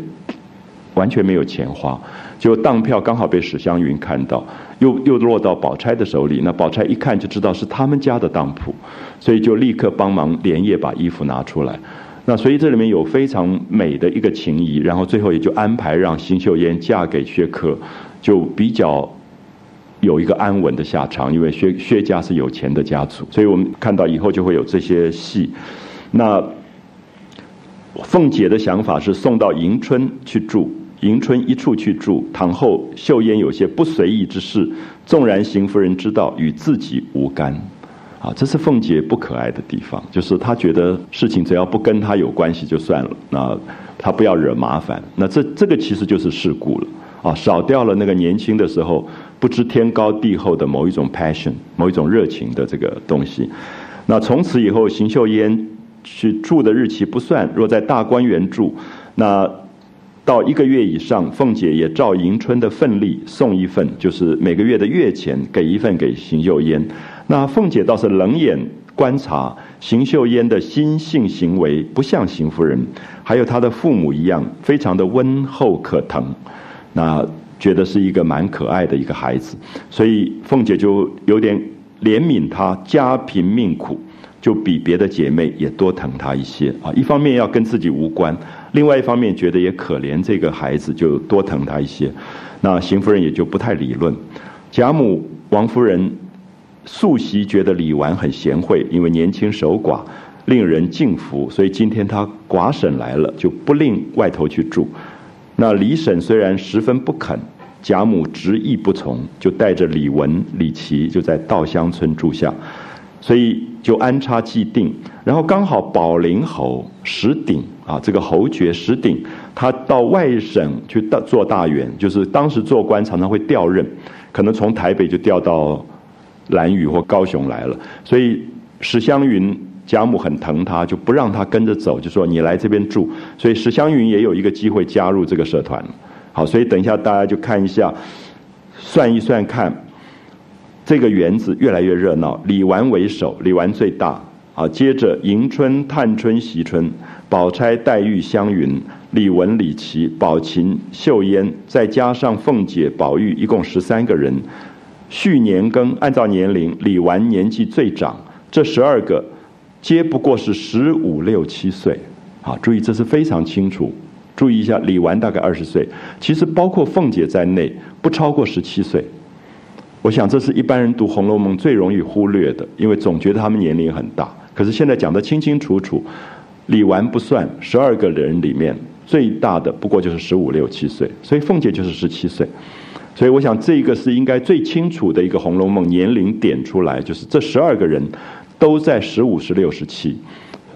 完全没有钱花，就当票刚好被史湘云看到，又又落到宝钗的手里。那宝钗一看就知道是他们家的当铺，所以就立刻帮忙连夜把衣服拿出来。那所以这里面有非常美的一个情谊，然后最后也就安排让邢岫烟嫁给薛科，就比较。有一个安稳的下场，因为薛薛家是有钱的家族，所以我们看到以后就会有这些戏。那凤姐的想法是送到迎春去住，迎春一处去住，堂后秀烟有些不随意之事，纵然邢夫人知道，与自己无干。啊，这是凤姐不可爱的地方，就是她觉得事情只要不跟她有关系就算了，那她不要惹麻烦。那这这个其实就是事故了。啊，少掉了那个年轻的时候不知天高地厚的某一种 passion，某一种热情的这个东西。那从此以后，邢岫烟去住的日期不算，若在大观园住，那到一个月以上，凤姐也照迎春的份例送一份，就是每个月的月钱给一份给邢岫烟。那凤姐倒是冷眼观察邢岫烟的心性行为，不像邢夫人，还有她的父母一样，非常的温厚可疼。那觉得是一个蛮可爱的一个孩子，所以凤姐就有点怜悯他家贫命苦，就比别的姐妹也多疼他一些啊。一方面要跟自己无关，另外一方面觉得也可怜这个孩子，就多疼他一些。那邢夫人也就不太理论。贾母、王夫人素习觉得李纨很贤惠，因为年轻守寡，令人敬服，所以今天她寡婶来了，就不令外头去住。那李婶虽然十分不肯，贾母执意不从，就带着李文、李琦就在稻香村住下，所以就安插既定。然后刚好宝林侯石鼎啊，这个侯爵石鼎，他到外省去大做大员，就是当时做官常常会调任，可能从台北就调到兰屿或高雄来了，所以史湘云。贾母很疼他，就不让他跟着走，就说你来这边住。所以史湘云也有一个机会加入这个社团。好，所以等一下大家就看一下，算一算看，这个园子越来越热闹。李纨为首，李纨最大。啊，接着迎春、探春、惜春、宝钗、黛玉、湘云、李文、李琦、宝琴、秀烟，再加上凤姐、宝玉，一共十三个人。续年庚，按照年龄，李纨年纪最长。这十二个。皆不过是十五六七岁，好，注意这是非常清楚。注意一下，李纨大概二十岁，其实包括凤姐在内，不超过十七岁。我想这是一般人读《红楼梦》最容易忽略的，因为总觉得他们年龄很大。可是现在讲得清清楚楚，李纨不算，十二个人里面最大的不过就是十五六七岁，所以凤姐就是十七岁。所以我想这个是应该最清楚的一个《红楼梦》年龄点出来，就是这十二个人。都在十五、十六、十七，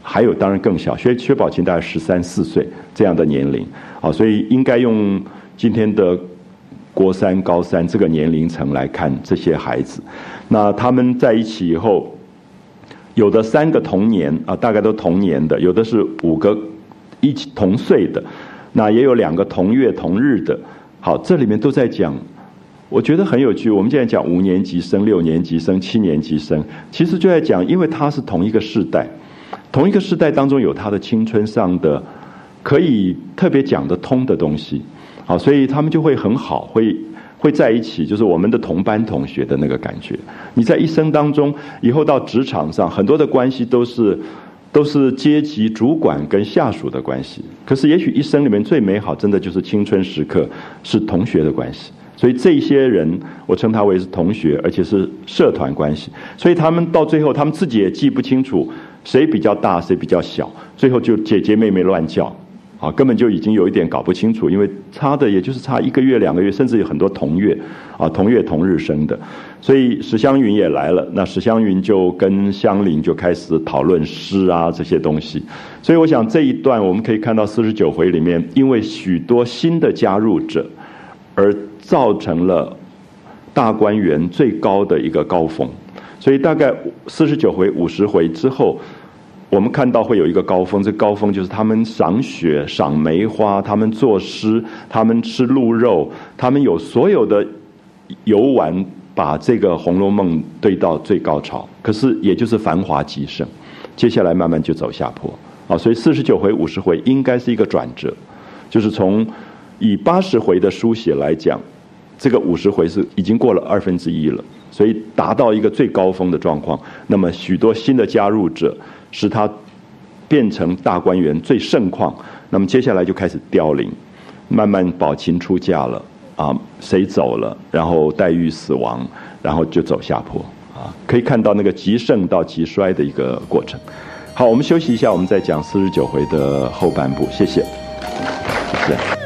还有当然更小，薛薛宝琴大概十三四岁这样的年龄，啊，所以应该用今天的国三、高三这个年龄层来看这些孩子。那他们在一起以后，有的三个同年啊，大概都同年的；有的是五个一起同岁的，那也有两个同月同日的。好，这里面都在讲我觉得很有趣。我们现在讲五年级生、六年级生、七年级生，其实就在讲，因为他是同一个世代，同一个时代当中有他的青春上的可以特别讲得通的东西，好，所以他们就会很好，会会在一起，就是我们的同班同学的那个感觉。你在一生当中，以后到职场上，很多的关系都是。都是阶级主管跟下属的关系，可是也许一生里面最美好，真的就是青春时刻是同学的关系。所以这些人，我称他为是同学，而且是社团关系。所以他们到最后，他们自己也记不清楚谁比较大，谁比较小，最后就姐姐妹妹乱叫。啊，根本就已经有一点搞不清楚，因为差的也就是差一个月、两个月，甚至有很多同月，啊，同月同日生的，所以史湘云也来了。那史湘云就跟香菱就开始讨论诗啊这些东西。所以我想这一段我们可以看到四十九回里面，因为许多新的加入者，而造成了大观园最高的一个高峰。所以大概四十九回、五十回之后。我们看到会有一个高峰，这高峰就是他们赏雪、赏梅花，他们作诗，他们吃鹿肉，他们有所有的游玩，把这个《红楼梦》对到最高潮。可是也就是繁华极盛，接下来慢慢就走下坡啊。所以四十九回、五十回应该是一个转折，就是从以八十回的书写来讲，这个五十回是已经过了二分之一了，所以达到一个最高峰的状况。那么许多新的加入者。使他变成大观园最盛况，那么接下来就开始凋零，慢慢宝琴出嫁了啊，谁走了，然后黛玉死亡，然后就走下坡啊，可以看到那个极盛到极衰的一个过程。好，我们休息一下，我们再讲四十九回的后半部，谢谢，谢谢。